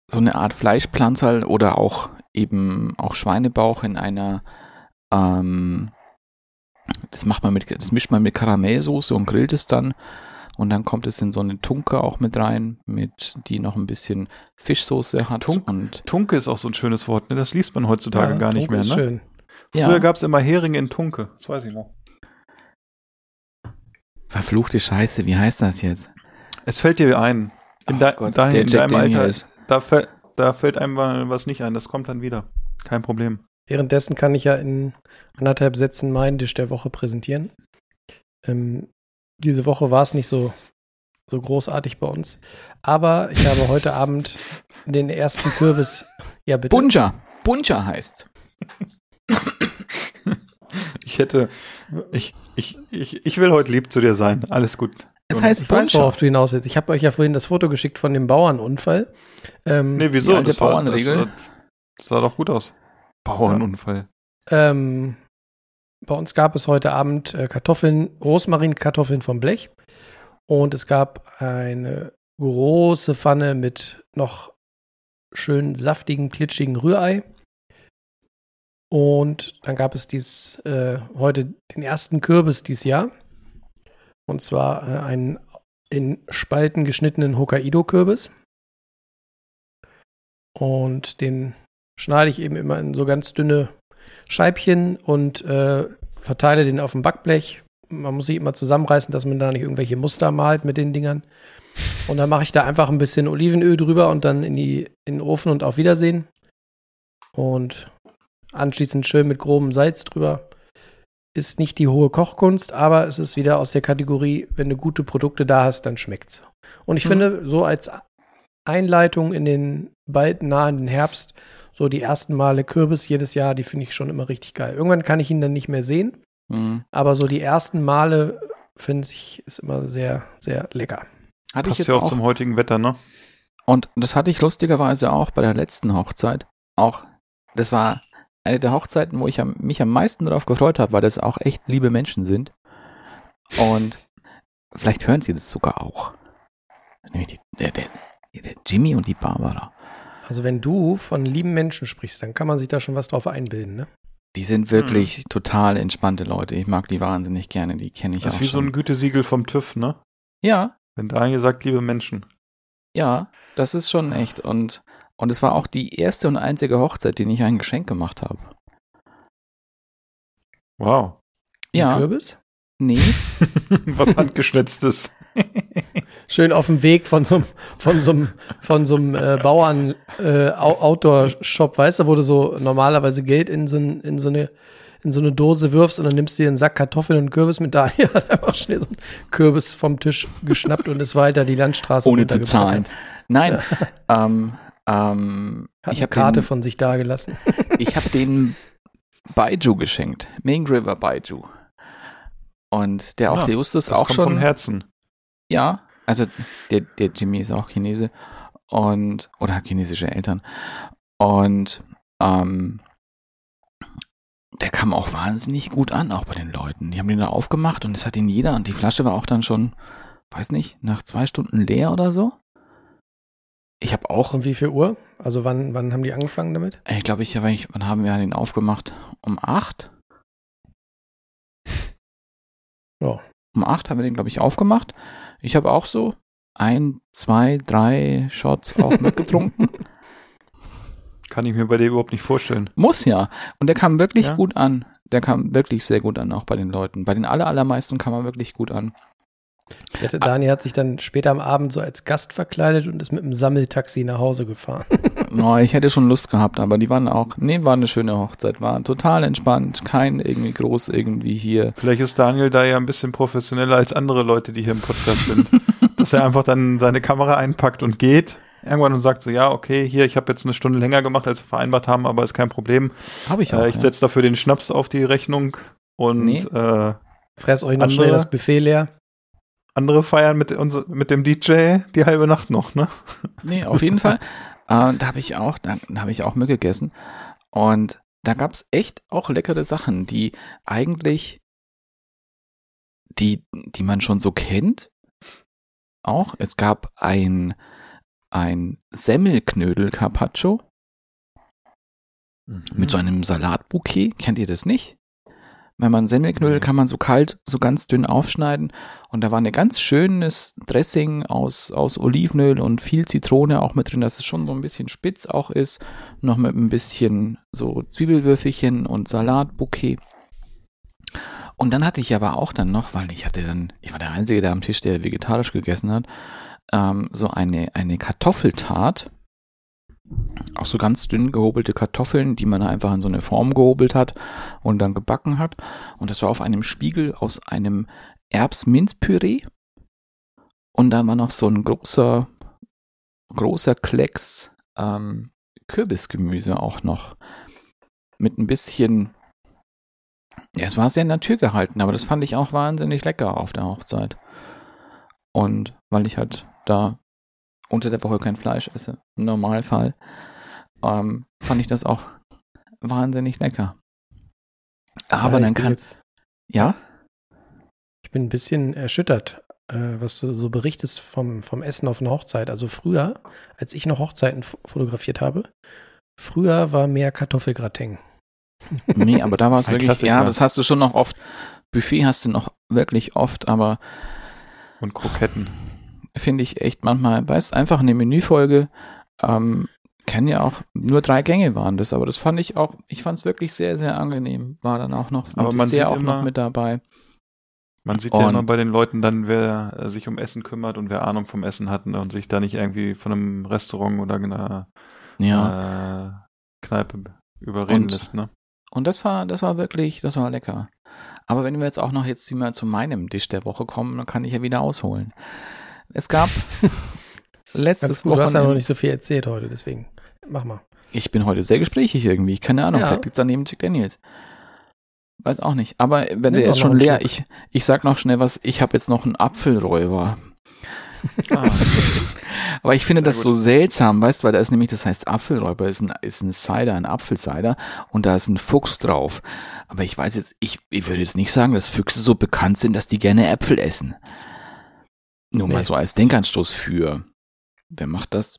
so eine Art Fleischpflanzerl oder auch eben auch Schweinebauch in einer, ähm, das macht man mit, das mischt man mit Karamellsoße und grillt es dann und dann kommt es in so eine Tunke auch mit rein, mit die noch ein bisschen Fischsoße hat. Tunk, und Tunke ist auch so ein schönes Wort, ne? Das liest man heutzutage ja, gar nicht Tunke mehr, ne? Schön. Früher ja. gab es immer Heringe in Tunke, das weiß ich noch. Verfluchte Scheiße, wie heißt das jetzt? Es fällt dir ein. In, de Gott, dein, in deinem Alter, ist. Da, da fällt einem was nicht ein, das kommt dann wieder. Kein Problem. Währenddessen kann ich ja in anderthalb Sätzen meinen Tisch der Woche präsentieren. Ähm, diese Woche war es nicht so, so großartig bei uns. Aber ich habe heute Abend den ersten Kürbis. Ja, bitte. Bunja. Bunja heißt. Ich hätte. Ich, ich, ich, ich will heute lieb zu dir sein. Alles gut. Es heißt ich Bunja. weiß, worauf du hinaus willst. Ich habe euch ja vorhin das Foto geschickt von dem Bauernunfall. Ähm, nee, wieso? Das, Bauernregel. War, das, das, sah doch gut aus. Bauernunfall. Ähm, bei uns gab es heute Abend äh, Kartoffeln, Rosmarinkartoffeln vom Blech. Und es gab eine große Pfanne mit noch schön saftigen, klitschigen Rührei. Und dann gab es dies, äh, heute den ersten Kürbis dieses Jahr. Und zwar äh, einen in Spalten geschnittenen Hokkaido-Kürbis. Und den schneide ich eben immer in so ganz dünne Scheibchen und äh, verteile den auf dem Backblech. Man muss sich immer zusammenreißen, dass man da nicht irgendwelche Muster malt mit den Dingern. Und dann mache ich da einfach ein bisschen Olivenöl drüber und dann in, die, in den Ofen und auf Wiedersehen. Und anschließend schön mit grobem Salz drüber. Ist nicht die hohe Kochkunst, aber es ist wieder aus der Kategorie, wenn du gute Produkte da hast, dann schmeckt's. Und ich mhm. finde, so als Einleitung in den bald nahen Herbst so die ersten Male Kürbis jedes Jahr, die finde ich schon immer richtig geil. Irgendwann kann ich ihn dann nicht mehr sehen, mhm. aber so die ersten Male finde ich ist immer sehr, sehr lecker. Hatte Passt ich jetzt ja auch, auch zum heutigen Wetter, ne? Und das hatte ich lustigerweise auch bei der letzten Hochzeit. Auch, das war eine der Hochzeiten, wo ich am, mich am meisten darauf gefreut habe, weil das auch echt liebe Menschen sind. Und vielleicht hören sie das sogar auch. Nämlich die, der, der, der Jimmy und die Barbara. Also wenn du von lieben Menschen sprichst, dann kann man sich da schon was drauf einbilden, ne? Die sind wirklich hm. total entspannte Leute. Ich mag die wahnsinnig gerne. Die kenne ich das auch. Das ist wie schon. so ein Gütesiegel vom TÜV, ne? Ja. Wenn Daniel sagt, liebe Menschen. Ja, das ist schon echt. Und, und es war auch die erste und einzige Hochzeit, die ich ein Geschenk gemacht habe. Wow. Ja. Ein Kürbis? Nee. Was handgeschnitztes. Schön auf dem Weg von so einem, von so einem, von so einem äh, Bauern äh, Outdoor-Shop, weißt du, wo du so normalerweise Geld in so, in so eine in so eine Dose wirfst und dann nimmst du dir einen Sack Kartoffeln und Kürbis mit. Daniel hat einfach schnell so einen Kürbis vom Tisch geschnappt und ist weiter die Landstraße Ohne zu zahlen. Nein. ähm, ähm, hat ich habe Karte den, von sich dagelassen. ich habe den Baiju geschenkt. Ming River Baiju. Und der auch, ja, der wusste es auch schon. Vom Herzen. Ja, also der, der Jimmy ist auch Chinese und oder hat chinesische Eltern. Und ähm, der kam auch wahnsinnig gut an, auch bei den Leuten. Die haben den da aufgemacht und es hat ihn jeder und die Flasche war auch dann schon, weiß nicht, nach zwei Stunden leer oder so. Ich habe auch. Und wie viel Uhr? Also wann, wann haben die angefangen damit? Ich glaube, ich, wann haben wir den aufgemacht? Um acht? Ja. Um acht haben wir den, glaube ich, aufgemacht. Ich habe auch so ein, zwei, drei Shots auch mitgetrunken. Kann ich mir bei dir überhaupt nicht vorstellen. Muss ja. Und der kam wirklich ja. gut an. Der kam wirklich sehr gut an, auch bei den Leuten. Bei den aller, allermeisten kam er wirklich gut an. Wette, Dani hat sich dann später am Abend so als Gast verkleidet und ist mit einem Sammeltaxi nach Hause gefahren. No, ich hätte schon Lust gehabt, aber die waren auch, nee, war eine schöne Hochzeit, war total entspannt, kein irgendwie groß irgendwie hier. Vielleicht ist Daniel da ja ein bisschen professioneller als andere Leute, die hier im Podcast sind. dass er einfach dann seine Kamera einpackt und geht irgendwann und sagt so, ja, okay, hier, ich habe jetzt eine Stunde länger gemacht, als wir vereinbart haben, aber ist kein Problem. Habe ich auch. Äh, ich ja. setze dafür den Schnaps auf die Rechnung und nee. äh, Fress euch noch andere, schnell das Buffet leer. Andere feiern mit, uns, mit dem DJ die halbe Nacht noch, ne? Nee, auf jeden Fall. Äh, da habe ich auch, da, da habe ich auch Müll gegessen. Und da gab es echt auch leckere Sachen, die eigentlich, die, die man schon so kennt. Auch. Es gab ein, ein Semmelknödel Carpaccio mhm. mit so einem Salatbouquet. Kennt ihr das nicht? Wenn man Semmelknödel kann man so kalt, so ganz dünn aufschneiden. Und da war ein ganz schönes Dressing aus, aus Olivenöl und viel Zitrone auch mit drin, dass es schon so ein bisschen spitz auch ist. Noch mit ein bisschen so Zwiebelwürfelchen und Salatbouquet. Und dann hatte ich aber auch dann noch, weil ich hatte dann, ich war der Einzige, der am Tisch, der vegetarisch gegessen hat, ähm, so eine, eine Kartoffeltat. Auch so ganz dünn gehobelte Kartoffeln, die man einfach in so eine Form gehobelt hat und dann gebacken hat. Und das war auf einem Spiegel aus einem Erbs-Minzpüree. Und dann war noch so ein großer, großer Klecks ähm, Kürbisgemüse auch noch. Mit ein bisschen, ja, es war sehr naturgehalten, aber das fand ich auch wahnsinnig lecker auf der Hochzeit. Und weil ich halt da unter der Woche kein Fleisch esse, im Normalfall, ähm, fand ich das auch wahnsinnig lecker. Aber ja, dann kann. Jetzt, ja? Ich bin ein bisschen erschüttert, äh, was du so berichtest vom, vom Essen auf einer Hochzeit. Also früher, als ich noch Hochzeiten fotografiert habe, früher war mehr Kartoffelgratin. Nee, aber da war es wirklich, Klassiker. ja, das hast du schon noch oft. Buffet hast du noch wirklich oft, aber. Und Kroketten finde ich echt manchmal, weißt einfach eine Menüfolge, ähm, kann ja auch nur drei Gänge waren das, aber das fand ich auch, ich fand es wirklich sehr, sehr angenehm. War dann auch noch, aber man sieht auch immer, noch mit dabei. Man sieht und, ja immer bei den Leuten dann, wer äh, sich um Essen kümmert und wer Ahnung vom Essen hat ne, und sich da nicht irgendwie von einem Restaurant oder einer ja. äh, Kneipe überreden und, lässt, ne? Und das war, das war wirklich, das war lecker. Aber wenn wir jetzt auch noch jetzt mal zu meinem Tisch der Woche kommen, dann kann ich ja wieder ausholen. Es gab letztes Wochenende. Du hast ja noch nicht so viel erzählt heute, deswegen mach mal. Ich bin heute sehr gesprächig irgendwie. Keine Ahnung, ja. vielleicht liegt es daneben Chick Daniels. Weiß auch nicht. Aber wenn der ist schon leer, ich, ich sag noch schnell was, ich habe jetzt noch einen Apfelräuber. Ah. Aber ich finde Sehr das gut. so seltsam, weißt du, weil da ist nämlich, das heißt Apfelräuber, ist ein, ist ein Cider, ein Apfelcider und da ist ein Fuchs drauf. Aber ich weiß jetzt, ich, ich würde jetzt nicht sagen, dass Füchse so bekannt sind, dass die gerne Äpfel essen. Nur nee. mal so als Denkanstoß für. Wer macht das?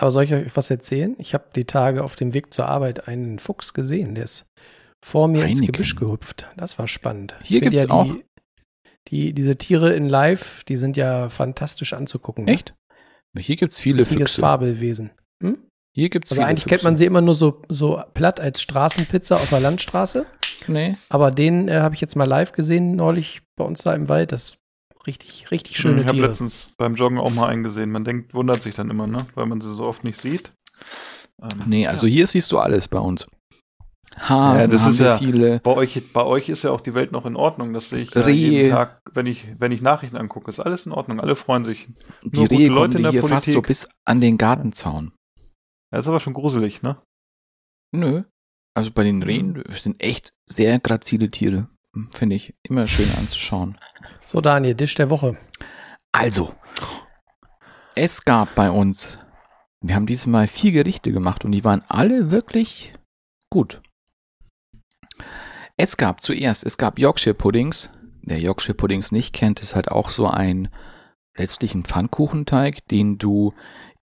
Aber soll ich euch was erzählen? Ich habe die Tage auf dem Weg zur Arbeit einen Fuchs gesehen, der ist vor mir Einige. ins Gebüsch gehüpft. Das war spannend. Hier gibt es ja auch. Die, diese Tiere in Live, die sind ja fantastisch anzugucken. Ne? Echt? Hier gibt es viele Richtiges Füchse. Fabelwesen. Hm? Hier gibt's also eigentlich Füchse. kennt man sie immer nur so, so platt als Straßenpizza auf der Landstraße. Nee. Aber den äh, habe ich jetzt mal live gesehen, neulich bei uns da im Wald. Das richtig, richtig hm, schöne Ich habe letztens beim Joggen auch mal eingesehen. Man denkt, wundert sich dann immer, ne? Weil man sie so oft nicht sieht. Ähm, nee, also ja. hier siehst du alles bei uns. Hasen ja, das ist ja, viele. Bei euch, bei euch ist ja auch die Welt noch in Ordnung. Das sehe ich ja jeden Tag, wenn ich, wenn ich Nachrichten angucke. Ist alles in Ordnung. Alle freuen sich. Die Nur Rehe Leute in der hier Politik. fast so bis an den Gartenzaun. Das ist aber schon gruselig, ne? Nö. Also bei den Rehen sind echt sehr grazile Tiere. Finde ich immer schön anzuschauen. So, Daniel, Disch der Woche. Also, es gab bei uns, wir haben dieses Mal vier Gerichte gemacht und die waren alle wirklich gut. Es gab zuerst, es gab Yorkshire Puddings. Wer Yorkshire Puddings nicht kennt, ist halt auch so ein letztlich Pfannkuchenteig, den du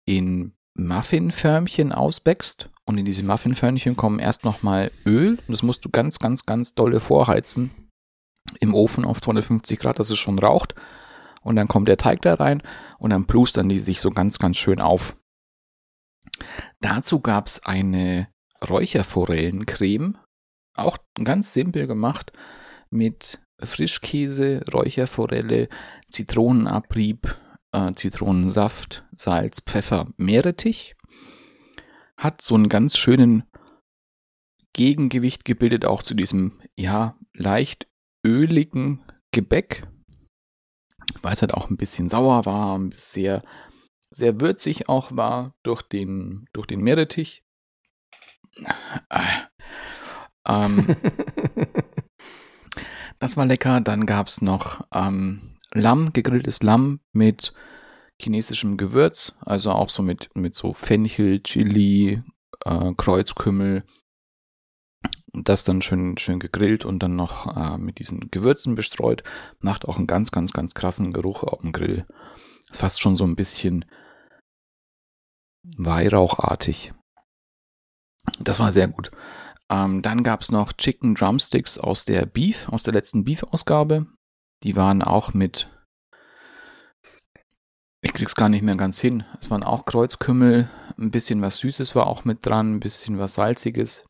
in Muffinförmchen ausbäckst. Und in diese Muffinförmchen kommen erst nochmal Öl. Und das musst du ganz, ganz, ganz dolle vorheizen. Im Ofen auf 250 Grad, dass es schon raucht. Und dann kommt der Teig da rein und dann plustern die sich so ganz, ganz schön auf. Dazu gab es eine Räucherforellencreme auch ganz simpel gemacht mit Frischkäse, Räucherforelle, Zitronenabrieb, äh, Zitronensaft, Salz, Pfeffer, Meerrettich. Hat so einen ganz schönen Gegengewicht gebildet, auch zu diesem, ja, leicht öligen Gebäck. Weil es halt auch ein bisschen sauer war, sehr, sehr würzig auch war durch den, durch den Meerrettich. Ähm, das war lecker. Dann gab es noch ähm, Lamm, gegrilltes Lamm mit chinesischem Gewürz, also auch so mit, mit so Fenchel, Chili, äh, Kreuzkümmel. Das dann schön, schön gegrillt und dann noch äh, mit diesen Gewürzen bestreut. Macht auch einen ganz, ganz, ganz krassen Geruch auf dem Grill. Ist fast schon so ein bisschen Weihrauchartig. Das war sehr gut. Ähm, dann gab es noch Chicken Drumsticks aus der Beef, aus der letzten Beef-Ausgabe. Die waren auch mit. Ich krieg's gar nicht mehr ganz hin. Es waren auch Kreuzkümmel, ein bisschen was Süßes war auch mit dran, ein bisschen was Salziges.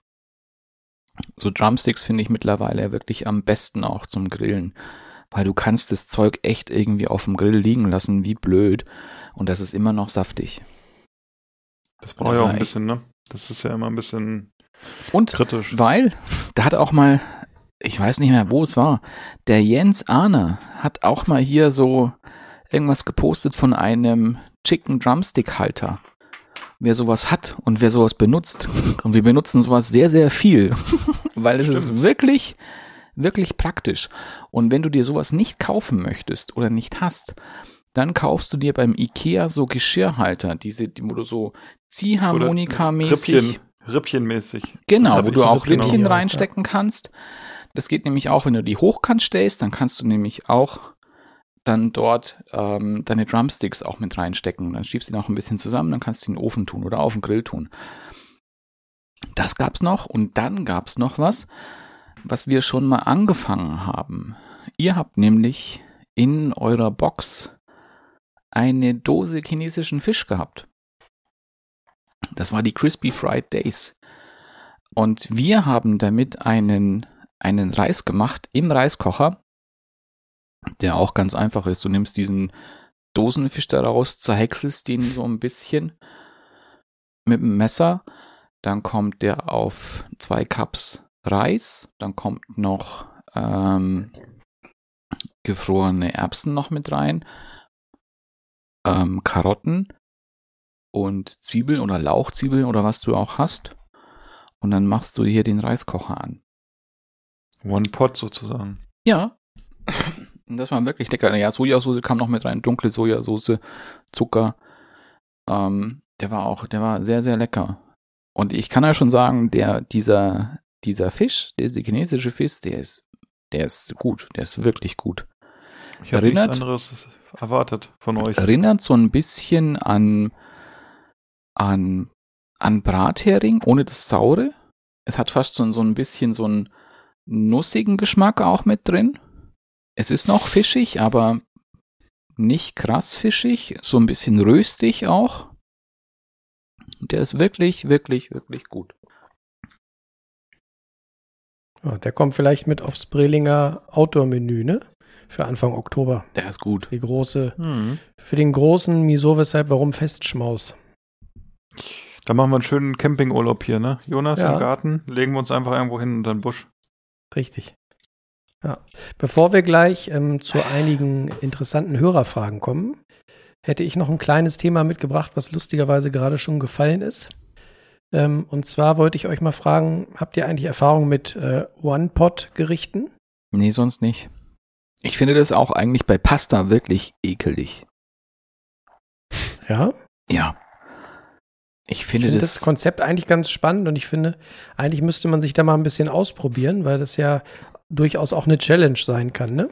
So Drumsticks finde ich mittlerweile wirklich am besten auch zum Grillen, weil du kannst das Zeug echt irgendwie auf dem Grill liegen lassen, wie blöd, und das ist immer noch saftig. Das braucht ja auch ein bisschen, ne? Das ist ja immer ein bisschen und kritisch. Weil, da hat auch mal, ich weiß nicht mehr, wo es war, der Jens Ahner hat auch mal hier so irgendwas gepostet von einem Chicken Drumstick Halter. Wer sowas hat und wer sowas benutzt. Und wir benutzen sowas sehr, sehr viel. weil es Stimmt. ist wirklich, wirklich praktisch. Und wenn du dir sowas nicht kaufen möchtest oder nicht hast, dann kaufst du dir beim Ikea so Geschirrhalter, diese, wo du so Ziehharmonika-mäßig Rippchenmäßig. Genau, wo du auch Rippchen genau. reinstecken kannst. Das geht nämlich auch, wenn du die hochkant stellst, dann kannst du nämlich auch dann dort ähm, deine Drumsticks auch mit reinstecken. Dann schiebst du die noch ein bisschen zusammen, dann kannst du die in den Ofen tun oder auf den Grill tun. Das gab's noch und dann gab's noch was, was wir schon mal angefangen haben. Ihr habt nämlich in eurer Box eine Dose chinesischen Fisch gehabt. Das war die Crispy Fried Days. Und wir haben damit einen, einen Reis gemacht im Reiskocher, der auch ganz einfach ist. Du nimmst diesen Dosenfisch daraus, zerhäckselst ihn so ein bisschen mit dem Messer. Dann kommt der auf zwei Cups Reis. Dann kommt noch ähm, gefrorene Erbsen noch mit rein. Ähm, Karotten und Zwiebeln oder Lauchzwiebeln oder was du auch hast. Und dann machst du hier den Reiskocher an. One Pot sozusagen. Ja. Das war wirklich lecker. Ja, Sojasauce kam noch mit rein, dunkle Sojasauce, Zucker. Ähm, der war auch, der war sehr, sehr lecker. Und ich kann ja schon sagen, der, dieser, dieser Fisch, dieser chinesische Fisch, der ist, der ist gut, der ist wirklich gut. Ich habe nichts anderes erwartet von euch. Erinnert so ein bisschen an, an, an Brathering, ohne das Saure. Es hat fast so, so ein bisschen so einen nussigen Geschmack auch mit drin. Es ist noch fischig, aber nicht krass fischig, so ein bisschen röstig auch. Der ist wirklich, wirklich, wirklich gut. Ja, der kommt vielleicht mit aufs Brelinger Outdoor-Menü, ne? Für Anfang Oktober. Der ist gut. Die große, mhm. für den großen Miso, weshalb, warum Festschmaus. Da machen wir einen schönen Campingurlaub hier, ne? Jonas ja. im Garten, legen wir uns einfach irgendwo hin und dann Busch. Richtig. Ja. Bevor wir gleich ähm, zu einigen interessanten Hörerfragen kommen, hätte ich noch ein kleines Thema mitgebracht, was lustigerweise gerade schon gefallen ist. Ähm, und zwar wollte ich euch mal fragen, habt ihr eigentlich Erfahrung mit äh, One-Pot-Gerichten? Nee, sonst nicht. Ich finde das auch eigentlich bei Pasta wirklich ekelig. Ja? Ja. Ich finde, ich finde das, das Konzept eigentlich ganz spannend und ich finde, eigentlich müsste man sich da mal ein bisschen ausprobieren, weil das ja durchaus auch eine Challenge sein kann, ne?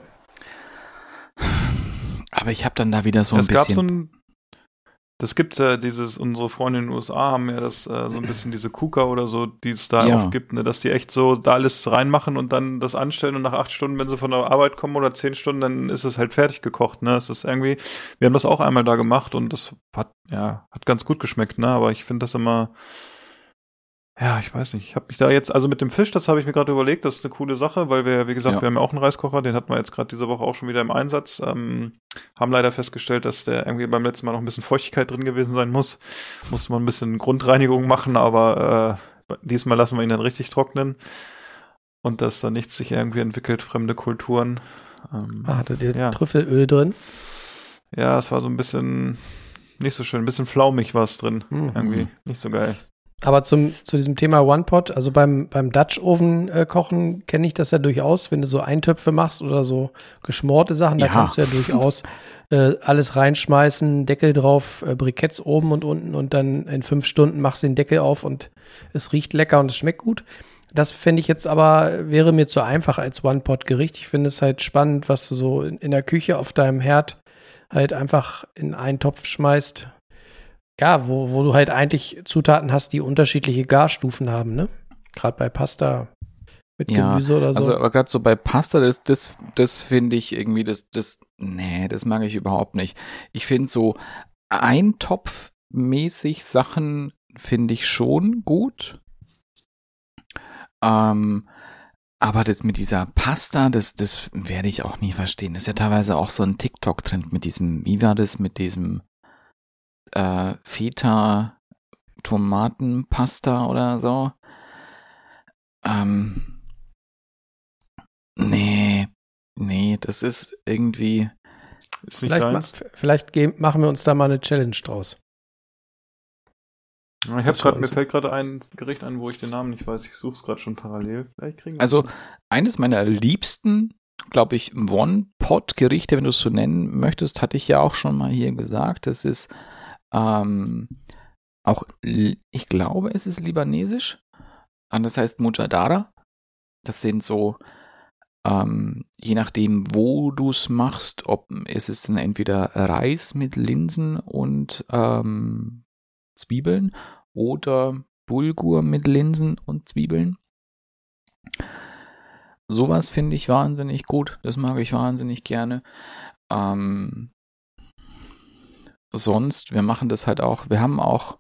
Aber ich habe dann da wieder so ein es bisschen. Gab so ein, das gibt ja äh, dieses, unsere Freunde in den USA haben ja das äh, so ein bisschen diese KUKA oder so, die es da ja. gibt, ne, dass die echt so da alles reinmachen und dann das anstellen und nach acht Stunden, wenn sie von der Arbeit kommen oder zehn Stunden, dann ist es halt fertig gekocht, ne? Es ist irgendwie, wir haben das auch einmal da gemacht und das hat, ja, hat ganz gut geschmeckt, ne? Aber ich finde das immer, ja, ich weiß nicht. Ich habe mich da jetzt, also mit dem Fisch, das habe ich mir gerade überlegt, das ist eine coole Sache, weil wir, wie gesagt, ja. wir haben ja auch einen Reiskocher, den hatten wir jetzt gerade diese Woche auch schon wieder im Einsatz. Ähm, haben leider festgestellt, dass der irgendwie beim letzten Mal noch ein bisschen Feuchtigkeit drin gewesen sein muss. Musste man ein bisschen Grundreinigung machen, aber äh, diesmal lassen wir ihn dann richtig trocknen. Und dass da nichts sich irgendwie entwickelt, fremde Kulturen. Ähm, ah, hattet ihr ja. Trüffelöl drin? Ja, es war so ein bisschen nicht so schön, ein bisschen flaumig war es drin. Mhm. Irgendwie nicht so geil. Aber zum, zu diesem Thema One-Pot, also beim, beim Dutch-Oven äh, kochen kenne ich das ja durchaus, wenn du so Eintöpfe machst oder so geschmorte Sachen, da kannst du ja durchaus äh, alles reinschmeißen, Deckel drauf, äh, Briketts oben und unten und dann in fünf Stunden machst du den Deckel auf und es riecht lecker und es schmeckt gut. Das fände ich jetzt aber, wäre mir zu einfach als One-Pot-Gericht. Ich finde es halt spannend, was du so in, in der Küche auf deinem Herd halt einfach in einen Topf schmeißt ja, wo, wo du halt eigentlich Zutaten hast, die unterschiedliche Garstufen haben, ne? Gerade bei Pasta mit ja, Gemüse oder so. Also aber gerade so bei Pasta, das, das, das finde ich irgendwie, das, das, nee, das mag ich überhaupt nicht. Ich finde so eintopfmäßig Sachen finde ich schon gut. Ähm, aber das mit dieser Pasta, das, das werde ich auch nie verstehen. Das ist ja teilweise auch so ein TikTok-Trend mit diesem, wie war das, mit diesem äh, Feta Tomatenpasta oder so. Ähm, nee, nee, das ist irgendwie. Ist vielleicht, ma vielleicht machen wir uns da mal eine Challenge draus. Ich habe gerade, mir fällt gerade ein Gericht an, wo ich den Namen nicht weiß. Ich suche es gerade schon parallel. Vielleicht kriegen wir also eines meiner liebsten, glaube ich, One-Pot-Gerichte, wenn du es so nennen möchtest, hatte ich ja auch schon mal hier gesagt. Das ist ähm, auch, ich glaube, es ist libanesisch. Und das heißt Mujadara. Das sind so, ähm, je nachdem, wo du es machst, ob ist es dann entweder Reis mit Linsen und ähm, Zwiebeln oder Bulgur mit Linsen und Zwiebeln. Sowas finde ich wahnsinnig gut. Das mag ich wahnsinnig gerne. Ähm, sonst, wir machen das halt auch, wir haben auch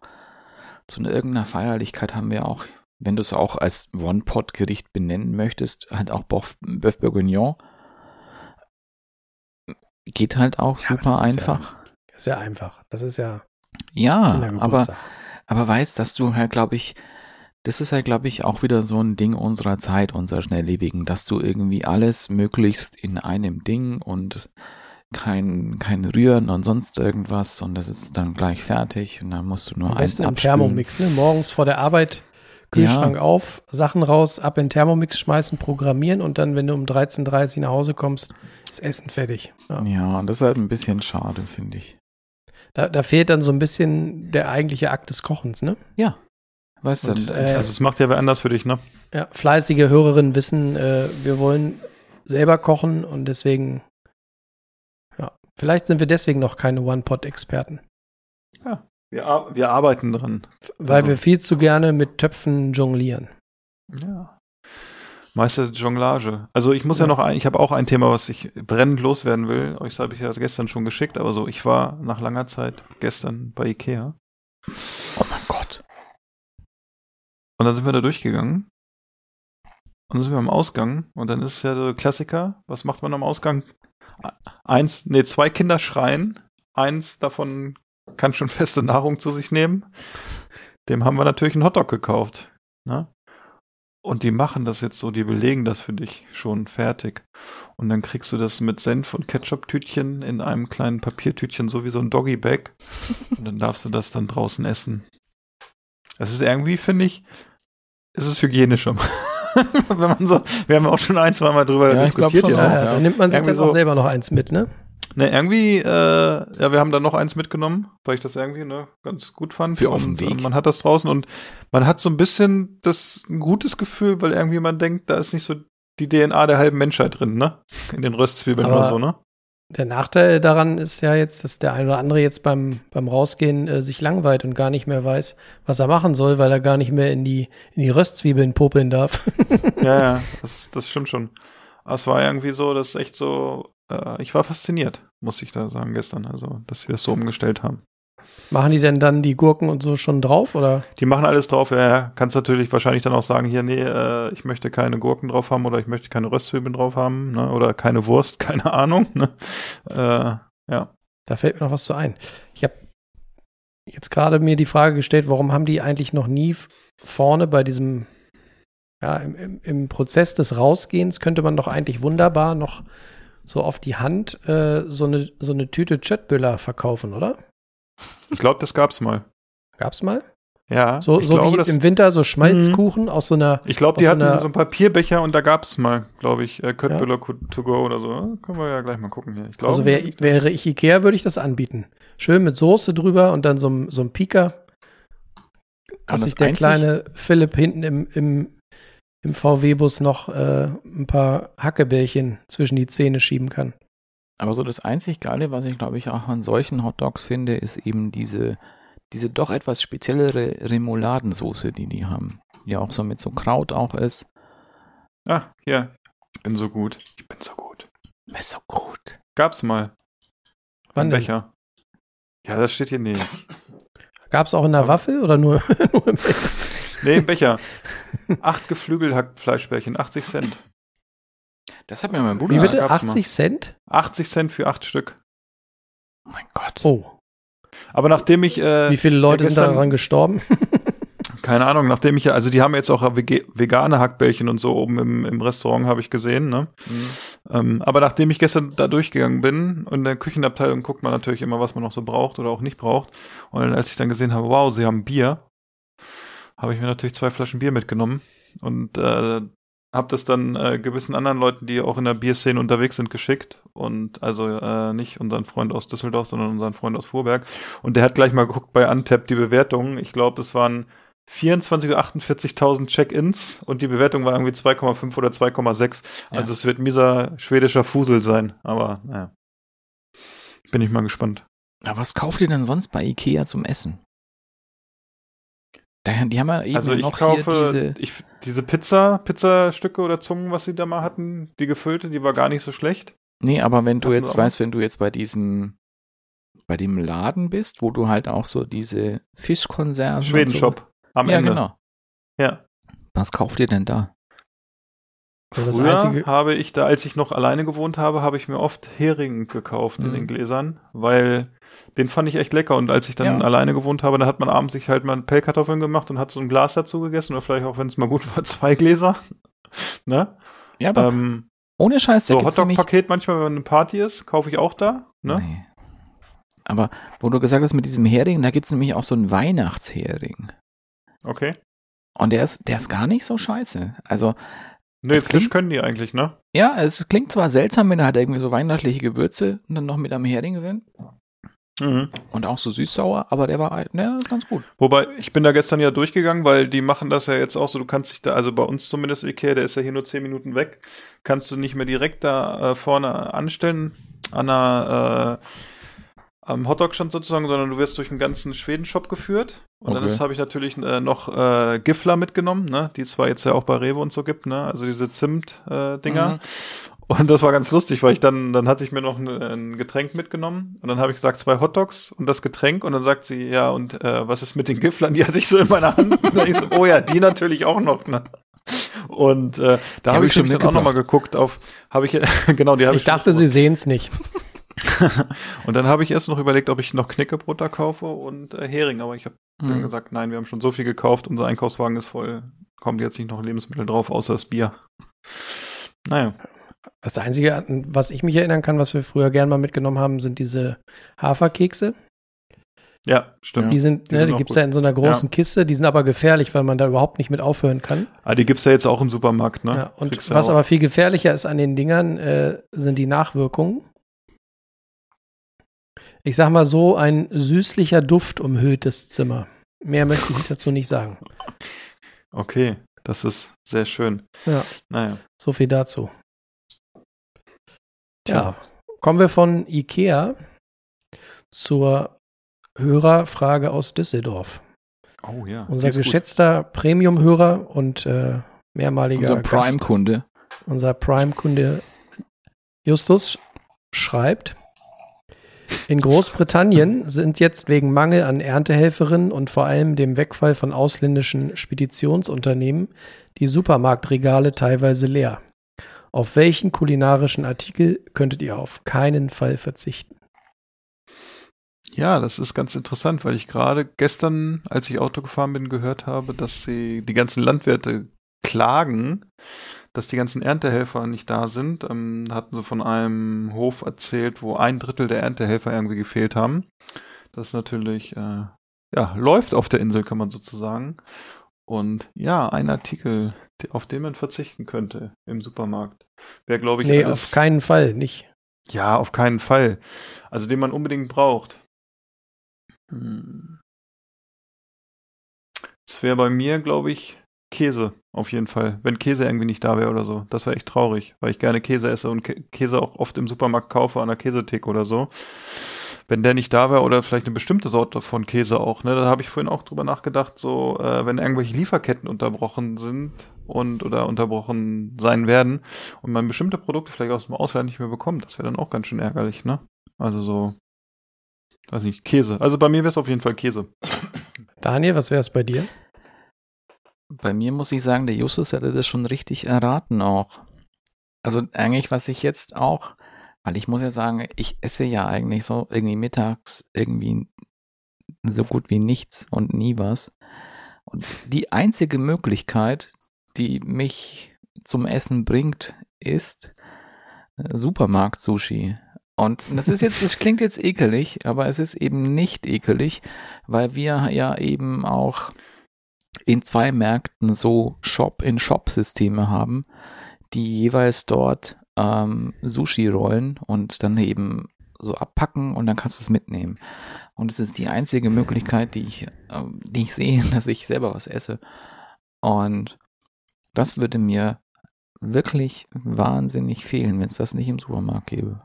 zu irgendeiner Feierlichkeit haben wir auch, wenn du es auch als One-Pot-Gericht benennen möchtest, halt auch Boeuf Bourguignon. Geht halt auch ja, super einfach. Ja, sehr einfach. Das ist ja. Ja, aber, aber weißt, dass du halt, glaube ich, das ist halt, glaube ich, auch wieder so ein Ding unserer Zeit, unserer Schnelllebigen, dass du irgendwie alles möglichst in einem Ding und kein, kein Rühren und sonst irgendwas und das ist dann gleich fertig und dann musst du nur Am eins abspülen. Thermomix, ne? Morgens vor der Arbeit Kühlschrank ja. auf, Sachen raus, ab in Thermomix schmeißen, programmieren und dann, wenn du um 13.30 Uhr nach Hause kommst, ist Essen fertig. Ja, ja und das ist halt ein bisschen schade, finde ich. Da, da fehlt dann so ein bisschen der eigentliche Akt des Kochens, ne? Ja. Weißt du, äh, also es macht ja wer anders für dich, ne? Ja, fleißige Hörerinnen wissen, äh, wir wollen selber kochen und deswegen Vielleicht sind wir deswegen noch keine One-Pot-Experten. Ja, wir, wir arbeiten dran. Weil also. wir viel zu gerne mit Töpfen jonglieren. Ja. Meister Jonglage. Also ich muss ja, ja noch ein, ich habe auch ein Thema, was ich brennend loswerden will. Euch habe ich ja gestern schon geschickt, aber so, ich war nach langer Zeit gestern bei Ikea. Oh mein Gott. Und dann sind wir da durchgegangen. Und dann sind wir am Ausgang. Und dann ist ja der Klassiker. Was macht man am Ausgang? Eins, nee, zwei Kinder schreien. Eins davon kann schon feste Nahrung zu sich nehmen. Dem haben wir natürlich einen Hotdog gekauft. Ne? Und die machen das jetzt so, die belegen das für dich schon fertig. Und dann kriegst du das mit Senf und Ketchup-Tütchen in einem kleinen Papiertütchen, so wie so ein Doggy-Bag. Und dann darfst du das dann draußen essen. Das ist irgendwie, finde ich, ist es hygienischer. Wenn man so, wir haben auch schon ein, zwei Mal drüber ja, diskutiert. Schon, ja, ja. Dann nimmt man sich irgendwie dann auch so, selber noch eins mit, ne? Ne, irgendwie, äh, ja, wir haben da noch eins mitgenommen, weil ich das irgendwie ne, ganz gut fand. Für auf dem Weg. Und man hat das draußen und man hat so ein bisschen das ein gutes Gefühl, weil irgendwie man denkt, da ist nicht so die DNA der halben Menschheit drin, ne? In den Röstzwiebeln Aber oder so, ne? Der Nachteil daran ist ja jetzt, dass der eine oder andere jetzt beim, beim Rausgehen äh, sich langweilt und gar nicht mehr weiß, was er machen soll, weil er gar nicht mehr in die, in die Röstzwiebeln popeln darf. ja, ja, das, das stimmt schon. Aber es war irgendwie so, dass echt so, äh, ich war fasziniert, muss ich da sagen, gestern, also, dass sie das so umgestellt haben. Machen die denn dann die Gurken und so schon drauf, oder? Die machen alles drauf, ja, ja. Kannst natürlich wahrscheinlich dann auch sagen, hier, nee, äh, ich möchte keine Gurken drauf haben oder ich möchte keine Röstzwiebeln drauf haben, ne, oder keine Wurst, keine Ahnung, ne. Äh, ja. Da fällt mir noch was zu ein. Ich habe jetzt gerade mir die Frage gestellt, warum haben die eigentlich noch nie vorne bei diesem ja, im, im, Prozess des Rausgehens könnte man doch eigentlich wunderbar noch so auf die Hand äh, so, eine, so eine Tüte Chatbüller verkaufen, oder? Ich glaube, das gab's mal. Gab's mal? Ja. So, so glaube, wie im Winter so Schmalzkuchen aus so einer. Ich glaube, die hatten so, so ein Papierbecher und da gab's mal, glaube ich, äh, Köttbüller ja. to go oder so. Können wir ja gleich mal gucken hier. Ich glaub, also wär, wäre ich Ikea, würde ich das anbieten. Schön mit Soße drüber und dann so, so ein Pika. Dass sich der kleine Philipp hinten im, im im VW-Bus noch äh, ein paar Hackebällchen zwischen die Zähne schieben kann. Aber so das einzig Geile, was ich glaube ich auch an solchen Hotdogs finde, ist eben diese, diese doch etwas speziellere Remouladensoße, die die haben. Die auch so mit so Kraut auch ist. Ah, ja. Ich bin so gut. Ich bin so gut. Ist so gut. Gab's mal. Wann Ein Becher. Ja, das steht hier nicht. Gab's auch in der Waffel oder nur, nur im Becher? Nee, im Becher. Acht Geflügelhackfleischbällchen, 80 Cent. Das hat mir mein Bruder Wie bitte? 80 Cent? 80 Cent für acht Stück. Oh mein Gott. Oh. Aber nachdem ich. Äh, Wie viele Leute ja gestern, sind daran gestorben? keine Ahnung, nachdem ich ja, also die haben jetzt auch vegane Hackbällchen und so oben im, im Restaurant, habe ich gesehen, ne? Mhm. Ähm, aber nachdem ich gestern da durchgegangen bin und in der Küchenabteilung guckt man natürlich immer, was man noch so braucht oder auch nicht braucht. Und als ich dann gesehen habe, wow, sie haben Bier, habe ich mir natürlich zwei Flaschen Bier mitgenommen und äh, habe das dann äh, gewissen anderen Leuten, die auch in der Bierszene unterwegs sind, geschickt und also äh, nicht unseren Freund aus Düsseldorf, sondern unseren Freund aus Vorberg und der hat gleich mal geguckt bei Antep die Bewertungen. Ich glaube, es waren 24 oder 48.000 Check-ins und die Bewertung war irgendwie 2,5 oder 2,6. Ja. Also es wird mieser schwedischer Fusel sein, aber naja. Bin ich mal gespannt. Ja, was kauft ihr denn sonst bei Ikea zum Essen? Die haben ja eben also ich noch kaufe diese, ich, diese Pizza, Pizzastücke oder Zungen, was sie da mal hatten, die gefüllte, die war gar nicht so schlecht. Nee, aber wenn du jetzt weißt, wenn du jetzt bei diesem, bei dem Laden bist, wo du halt auch so diese Fischkonserven. Schwedenshop so, am ja, Ende. Genau. Ja. Was kauft ihr denn da? Früher habe ich da, als ich noch alleine gewohnt habe, habe ich mir oft Hering gekauft mhm. in den Gläsern, weil den fand ich echt lecker. Und als ich dann ja. alleine gewohnt habe, dann hat man abends sich halt mal Pellkartoffeln gemacht und hat so ein Glas dazu gegessen oder vielleicht auch, wenn es mal gut war, zwei Gläser. ne? Ja, aber ähm, ohne Scheiß, da So Hotdog-Paket manchmal, wenn eine Party ist, kaufe ich auch da. Ne? Nee. Aber wo du gesagt hast mit diesem Hering, da gibt es nämlich auch so einen Weihnachtshering. Okay. Und der ist, der ist gar nicht so scheiße. Also Nee, es Fisch können die eigentlich, ne? Ja, es klingt zwar seltsam, wenn da halt irgendwie so weihnachtliche Gewürze und dann noch mit am Hering sind. Mhm. Und auch so süß-sauer, aber der war, ne, ist ganz gut. Wobei, ich bin da gestern ja durchgegangen, weil die machen das ja jetzt auch so, du kannst dich da, also bei uns zumindest Ikea, der ist ja hier nur zehn Minuten weg, kannst du nicht mehr direkt da äh, vorne anstellen an einer äh, am Hotdog-Stand sozusagen, sondern du wirst durch den ganzen Schweden-Shop geführt. Und okay. dann habe ich natürlich äh, noch äh, Gifler mitgenommen, ne? die zwar jetzt ja auch bei Rewe und so gibt, ne? also diese Zimt-Dinger. Äh, mhm. Und das war ganz lustig, weil ich dann, dann hatte ich mir noch ein, ein Getränk mitgenommen und dann habe ich gesagt, zwei Hotdogs und das Getränk und dann sagt sie, ja, und äh, was ist mit den Giflern? Die hatte ich so in meiner Hand. und dann ich so, oh ja, die natürlich auch noch. Ne? Und äh, da habe hab ich schon dann auch nochmal geguckt auf, habe ich, genau, die habe ich. Ich dachte, sie sehen es nicht. und dann habe ich erst noch überlegt, ob ich noch Knäckebrot da kaufe und äh, Hering, aber ich habe mhm. dann gesagt, nein, wir haben schon so viel gekauft, unser Einkaufswagen ist voll, kommt jetzt nicht noch Lebensmittel drauf, außer das Bier. Naja. Das Einzige, was ich mich erinnern kann, was wir früher gern mal mitgenommen haben, sind diese Haferkekse. Ja, stimmt. Die sind, die, ne, die gibt es ja in so einer großen ja. Kiste, die sind aber gefährlich, weil man da überhaupt nicht mit aufhören kann. Ah, die gibt es ja jetzt auch im Supermarkt, ne? Ja, und Kriegst was aber viel gefährlicher ist an den Dingern, äh, sind die Nachwirkungen ich sag mal so, ein süßlicher Duft umhüllt das Zimmer. Mehr möchte ich dazu nicht sagen. Okay, das ist sehr schön. Ja. Naja. So viel dazu. Ja, kommen wir von Ikea zur Hörerfrage aus Düsseldorf. Oh ja. Unser geschätzter Premium-Hörer und äh, mehrmaliger Unser Prime-Kunde. Unser Prime-Kunde Justus schreibt, in Großbritannien sind jetzt wegen Mangel an Erntehelferinnen und vor allem dem Wegfall von ausländischen Speditionsunternehmen die Supermarktregale teilweise leer. Auf welchen kulinarischen Artikel könntet ihr auf keinen Fall verzichten? Ja, das ist ganz interessant, weil ich gerade gestern, als ich Auto gefahren bin, gehört habe, dass sie die ganzen Landwirte klagen, dass die ganzen Erntehelfer nicht da sind. Ähm, hatten sie von einem Hof erzählt, wo ein Drittel der Erntehelfer irgendwie gefehlt haben. Das natürlich, äh, ja, läuft auf der Insel, kann man sozusagen. Und ja, ein Artikel, auf den man verzichten könnte im Supermarkt. Wäre, glaube ich, Nee, alles, auf keinen Fall nicht. Ja, auf keinen Fall. Also den man unbedingt braucht. Hm. Das wäre bei mir, glaube ich, Käse, auf jeden Fall. Wenn Käse irgendwie nicht da wäre oder so. Das wäre echt traurig, weil ich gerne Käse esse und Käse auch oft im Supermarkt kaufe an der Käsetheke oder so. Wenn der nicht da wäre oder vielleicht eine bestimmte Sorte von Käse auch, ne, da habe ich vorhin auch drüber nachgedacht, so, äh, wenn irgendwelche Lieferketten unterbrochen sind und oder unterbrochen sein werden und man bestimmte Produkte vielleicht aus dem Ausland nicht mehr bekommt, das wäre dann auch ganz schön ärgerlich, ne? Also so, weiß nicht, Käse. Also bei mir wäre es auf jeden Fall Käse. Daniel, was wäre es bei dir? Bei mir muss ich sagen, der Justus hätte das schon richtig erraten auch. Also eigentlich, was ich jetzt auch, weil ich muss ja sagen, ich esse ja eigentlich so irgendwie mittags irgendwie so gut wie nichts und nie was. Und die einzige Möglichkeit, die mich zum Essen bringt, ist äh, Supermarkt-Sushi. Und das ist jetzt, das klingt jetzt ekelig, aber es ist eben nicht ekelig, weil wir ja eben auch in zwei Märkten so Shop-in-Shop-Systeme haben, die jeweils dort ähm, Sushi rollen und dann eben so abpacken und dann kannst du es mitnehmen. Und es ist die einzige Möglichkeit, die ich, äh, die ich sehe, dass ich selber was esse. Und das würde mir wirklich wahnsinnig fehlen, wenn es das nicht im Supermarkt gäbe.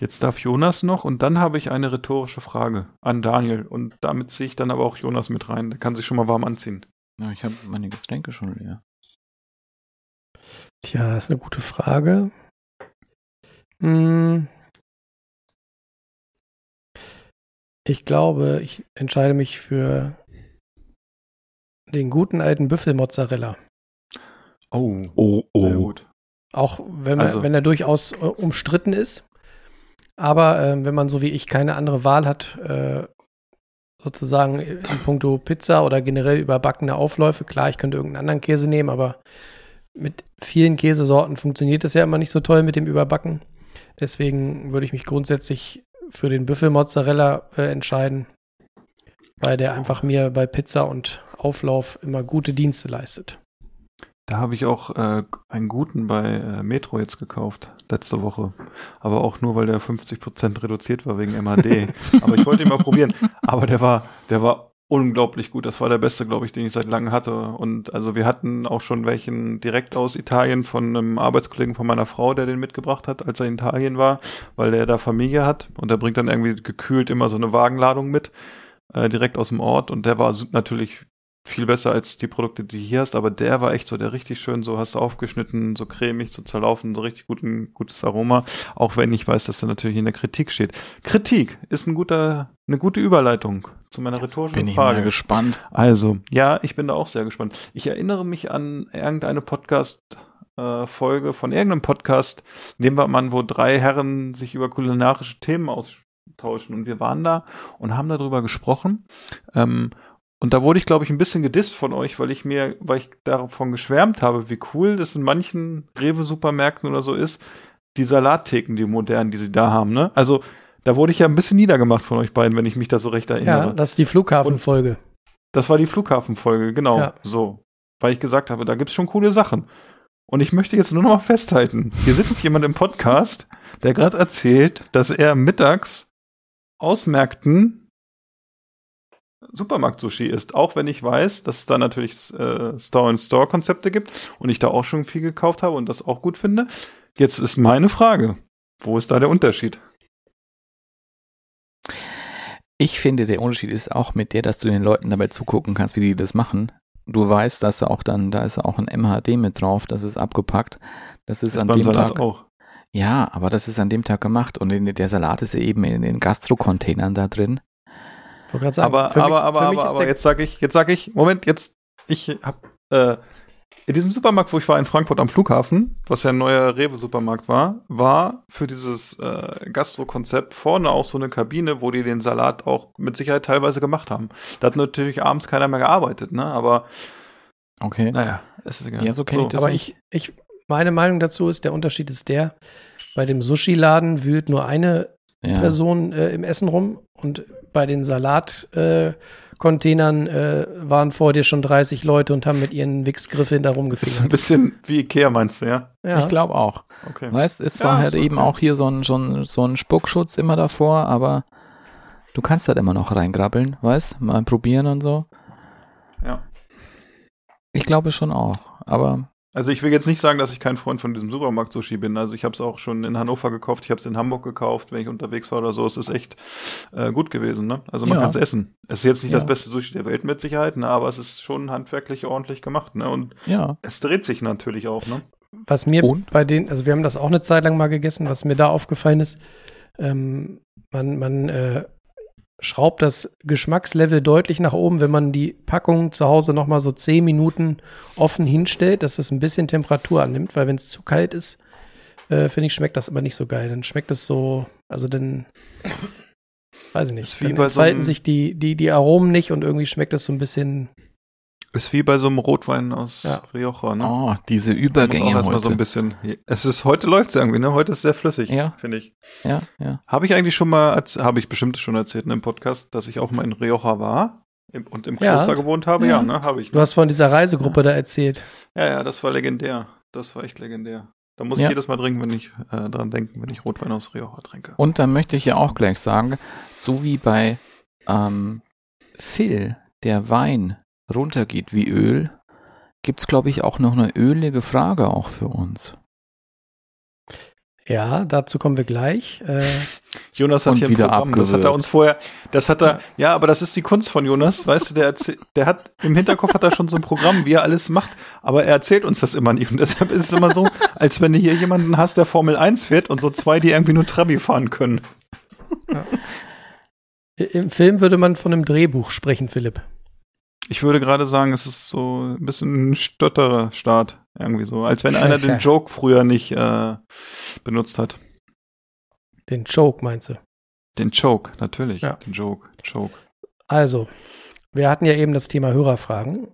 Jetzt darf Jonas noch und dann habe ich eine rhetorische Frage an Daniel und damit ziehe ich dann aber auch Jonas mit rein. Der kann sich schon mal warm anziehen. Ja, ich habe meine Getränke schon leer. Tja, das ist eine gute Frage. Hm. Ich glaube, ich entscheide mich für den guten alten Büffelmozzarella. Oh, oh, oh. Auch wenn, also. wenn er durchaus äh, umstritten ist. Aber äh, wenn man so wie ich keine andere Wahl hat, äh, sozusagen in puncto Pizza oder generell überbackene Aufläufe, klar, ich könnte irgendeinen anderen Käse nehmen, aber mit vielen Käsesorten funktioniert das ja immer nicht so toll mit dem Überbacken. Deswegen würde ich mich grundsätzlich für den Büffelmozzarella äh, entscheiden, weil der einfach mir bei Pizza und Auflauf immer gute Dienste leistet. Da habe ich auch äh, einen guten bei äh, Metro jetzt gekauft, letzte Woche. Aber auch nur, weil der 50% reduziert war wegen MAD. Aber ich wollte ihn mal probieren. Aber der war, der war unglaublich gut. Das war der beste, glaube ich, den ich seit langem hatte. Und also wir hatten auch schon welchen direkt aus Italien von einem Arbeitskollegen von meiner Frau, der den mitgebracht hat, als er in Italien war, weil der da Familie hat und der bringt dann irgendwie gekühlt immer so eine Wagenladung mit, äh, direkt aus dem Ort. Und der war natürlich viel besser als die Produkte, die du hier hast, aber der war echt so, der richtig schön so hast du aufgeschnitten, so cremig, so zerlaufen, so richtig guten, gutes Aroma, auch wenn ich weiß, dass er natürlich in der Kritik steht. Kritik ist ein guter, eine gute Überleitung zu meiner Jetzt rhetorischen bin ich Frage. Bin gespannt. Also, ja, ich bin da auch sehr gespannt. Ich erinnere mich an irgendeine Podcast, äh, Folge von irgendeinem Podcast, nehmen wir mal an, wo drei Herren sich über kulinarische Themen austauschen und wir waren da und haben darüber gesprochen. Ähm, und da wurde ich, glaube ich, ein bisschen gedisst von euch, weil ich mir, weil ich davon geschwärmt habe, wie cool das in manchen Rewe-Supermärkten oder so ist, die Salattheken, die modernen, die sie da haben, ne? Also, da wurde ich ja ein bisschen niedergemacht von euch beiden, wenn ich mich da so recht erinnere. Ja, das ist die Flughafenfolge. Das war die Flughafenfolge, genau. Ja. So. Weil ich gesagt habe, da gibt's schon coole Sachen. Und ich möchte jetzt nur noch mal festhalten. Hier sitzt jemand im Podcast, der gerade erzählt, dass er mittags aus Märkten Supermarkt-Sushi ist, auch wenn ich weiß, dass es da natürlich äh, Store-in-Store-Konzepte gibt und ich da auch schon viel gekauft habe und das auch gut finde. Jetzt ist meine Frage, wo ist da der Unterschied? Ich finde, der Unterschied ist auch mit der, dass du den Leuten dabei zugucken kannst, wie die das machen. Du weißt, dass auch dann, da ist auch ein MHD mit drauf, das ist abgepackt. Das ist, ist an dem Salat Tag auch. Ja, aber das ist an dem Tag gemacht und in, der Salat ist eben in den Gastro-Containern da drin. Sagen, aber, aber, mich, aber, aber, aber jetzt sage ich, jetzt sage ich, Moment, jetzt, ich habe äh, in diesem Supermarkt, wo ich war in Frankfurt am Flughafen, was ja ein neuer Rewe-Supermarkt war, war für dieses äh, Gastro-Konzept vorne auch so eine Kabine, wo die den Salat auch mit Sicherheit teilweise gemacht haben. Da hat natürlich abends keiner mehr gearbeitet, ne? Aber okay, naja, es ist egal. Ja, so kenne ich das. Aber ich, ich, meine Meinung dazu ist, der Unterschied ist der: Bei dem Sushi-Laden wühlt nur eine ja. Person äh, im Essen rum und bei den Salatcontainern äh, äh, waren vor dir schon 30 Leute und haben mit ihren Wichsgriffen da rumgefingert. Ein bisschen wie Ikea meinst du, ja? ja. Ich glaube auch. Okay. Weißt, es war ja, halt eben auch hier so ein, so, ein, so ein Spuckschutz immer davor, aber du kannst halt immer noch reingrabbeln, weißt, mal probieren und so. Ja. Ich glaube schon auch, aber also ich will jetzt nicht sagen, dass ich kein Freund von diesem Supermarkt-Sushi bin. Also ich habe es auch schon in Hannover gekauft, ich habe es in Hamburg gekauft, wenn ich unterwegs war oder so. Es ist echt äh, gut gewesen. Ne? Also man ja. kann es essen. Es ist jetzt nicht ja. das beste Sushi der Welt mit Sicherheit, ne? aber es ist schon handwerklich ordentlich gemacht. Ne? Und ja. es dreht sich natürlich auch. Ne? Was mir Und? bei den, also wir haben das auch eine Zeit lang mal gegessen, was mir da aufgefallen ist, ähm, man, man äh, schraubt das Geschmackslevel deutlich nach oben, wenn man die Packung zu Hause noch mal so 10 Minuten offen hinstellt, dass das ein bisschen Temperatur annimmt, weil wenn es zu kalt ist, äh, finde ich, schmeckt das immer nicht so geil. Dann schmeckt es so, also dann, weiß ich nicht, dann entfalten so sich die, die, die Aromen nicht und irgendwie schmeckt das so ein bisschen ist wie bei so einem Rotwein aus ja. Rioja, ne? Oh, diese Übergänge muss auch heute. so ein bisschen. Es ist heute läuft's irgendwie, ne? Heute ist sehr flüssig, ja. finde ich. Ja, ja. Habe ich eigentlich schon mal, habe ich bestimmt schon erzählt in einem Podcast, dass ich auch mal in Rioja war und im Kloster ja. gewohnt habe? Ja, ja ne? Habe ich. Du hast von dieser Reisegruppe da erzählt. Ja, ja, das war legendär. Das war echt legendär. Da muss ich jedes Mal trinken, wenn ich äh, dran denken, wenn ich Rotwein aus Rioja trinke. Und dann möchte ich ja auch gleich sagen, so wie bei ähm, Phil, der Wein runtergeht wie Öl, gibt es, glaube ich, auch noch eine ölige Frage auch für uns. Ja, dazu kommen wir gleich. Äh, Jonas hat hier ein Programm, abgewürgt. das hat er uns vorher, das hat er, ja, aber das ist die Kunst von Jonas, weißt du, der, der hat, im Hinterkopf hat er schon so ein Programm, wie er alles macht, aber er erzählt uns das immer nicht und deshalb ist es immer so, als wenn du hier jemanden hast, der Formel 1 fährt und so zwei, die irgendwie nur Trabi fahren können. Ja. Im Film würde man von einem Drehbuch sprechen, Philipp. Ich würde gerade sagen, es ist so ein bisschen ein stotterer Start. Irgendwie so. Als wenn einer den Joke früher nicht äh, benutzt hat. Den Joke meinst du? Den Joke, natürlich. Ja. Den Joke. Joke. Also, wir hatten ja eben das Thema Hörerfragen.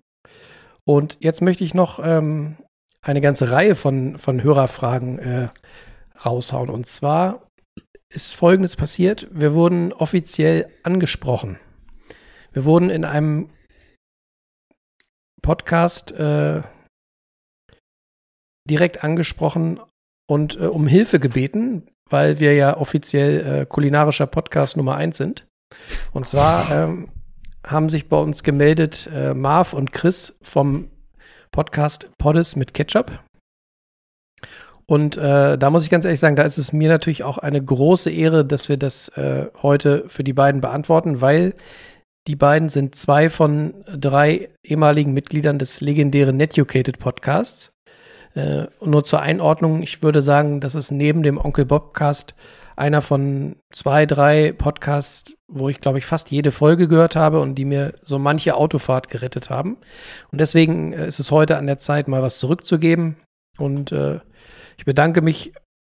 Und jetzt möchte ich noch ähm, eine ganze Reihe von, von Hörerfragen äh, raushauen. Und zwar ist Folgendes passiert. Wir wurden offiziell angesprochen. Wir wurden in einem Podcast äh, direkt angesprochen und äh, um Hilfe gebeten, weil wir ja offiziell äh, kulinarischer Podcast Nummer eins sind. Und zwar ähm, haben sich bei uns gemeldet äh, Marv und Chris vom Podcast Poddes mit Ketchup. Und äh, da muss ich ganz ehrlich sagen, da ist es mir natürlich auch eine große Ehre, dass wir das äh, heute für die beiden beantworten, weil die beiden sind zwei von drei ehemaligen Mitgliedern des legendären Netucated Podcasts. Äh, und nur zur Einordnung, ich würde sagen, das ist neben dem Onkel Bobcast einer von zwei, drei Podcasts, wo ich, glaube ich, fast jede Folge gehört habe und die mir so manche Autofahrt gerettet haben. Und deswegen äh, ist es heute an der Zeit, mal was zurückzugeben. Und äh, ich bedanke mich,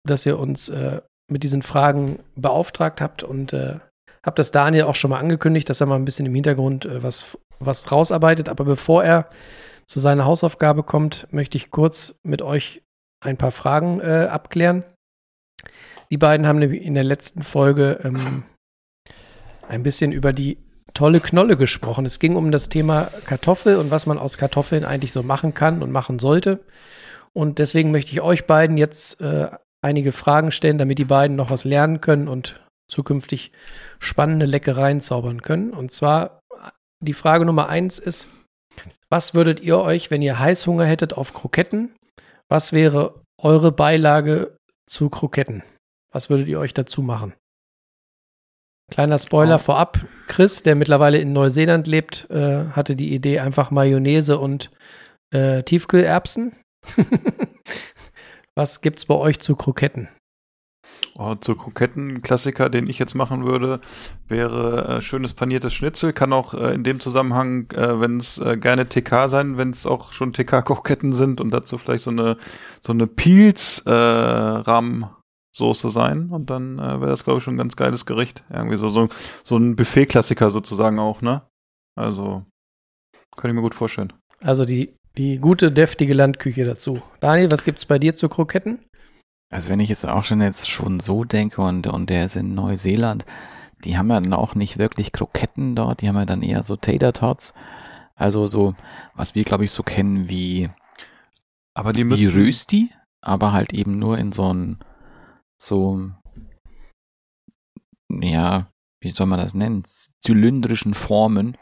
dass ihr uns äh, mit diesen Fragen beauftragt habt und äh, habe das Daniel auch schon mal angekündigt, dass er mal ein bisschen im Hintergrund äh, was, was rausarbeitet. Aber bevor er zu seiner Hausaufgabe kommt, möchte ich kurz mit euch ein paar Fragen äh, abklären. Die beiden haben in der letzten Folge ähm, ein bisschen über die tolle Knolle gesprochen. Es ging um das Thema Kartoffel und was man aus Kartoffeln eigentlich so machen kann und machen sollte. Und deswegen möchte ich euch beiden jetzt äh, einige Fragen stellen, damit die beiden noch was lernen können und zukünftig spannende Leckereien zaubern können. Und zwar die Frage Nummer eins ist, was würdet ihr euch, wenn ihr Heißhunger hättet auf Kroketten, was wäre eure Beilage zu Kroketten? Was würdet ihr euch dazu machen? Kleiner Spoiler oh. vorab. Chris, der mittlerweile in Neuseeland lebt, äh, hatte die Idee einfach Mayonnaise und äh, Tiefkühlerbsen. Was gibt's bei euch zu Kroketten? Oh, zu Kroketten, Klassiker, den ich jetzt machen würde, wäre äh, schönes paniertes Schnitzel. Kann auch äh, in dem Zusammenhang, äh, wenn es äh, gerne TK sein, wenn es auch schon TK-Kroketten sind und dazu vielleicht so eine so eine Pils-Rahm-Soße sein. Und dann äh, wäre das, glaube ich, schon ein ganz geiles Gericht. Irgendwie so, so, so ein Buffet-Klassiker sozusagen auch, ne? Also, kann ich mir gut vorstellen. Also die, die gute, deftige Landküche dazu. Daniel, was gibt's bei dir zu Kroketten? Also wenn ich jetzt auch schon jetzt schon so denke und, und der ist in Neuseeland, die haben ja dann auch nicht wirklich Kroketten dort, die haben ja dann eher so Tater Tots. Also so, was wir glaube ich so kennen wie, aber die müssen, wie Rösti, aber halt eben nur in so ein, so, ja, wie soll man das nennen, zylindrischen Formen.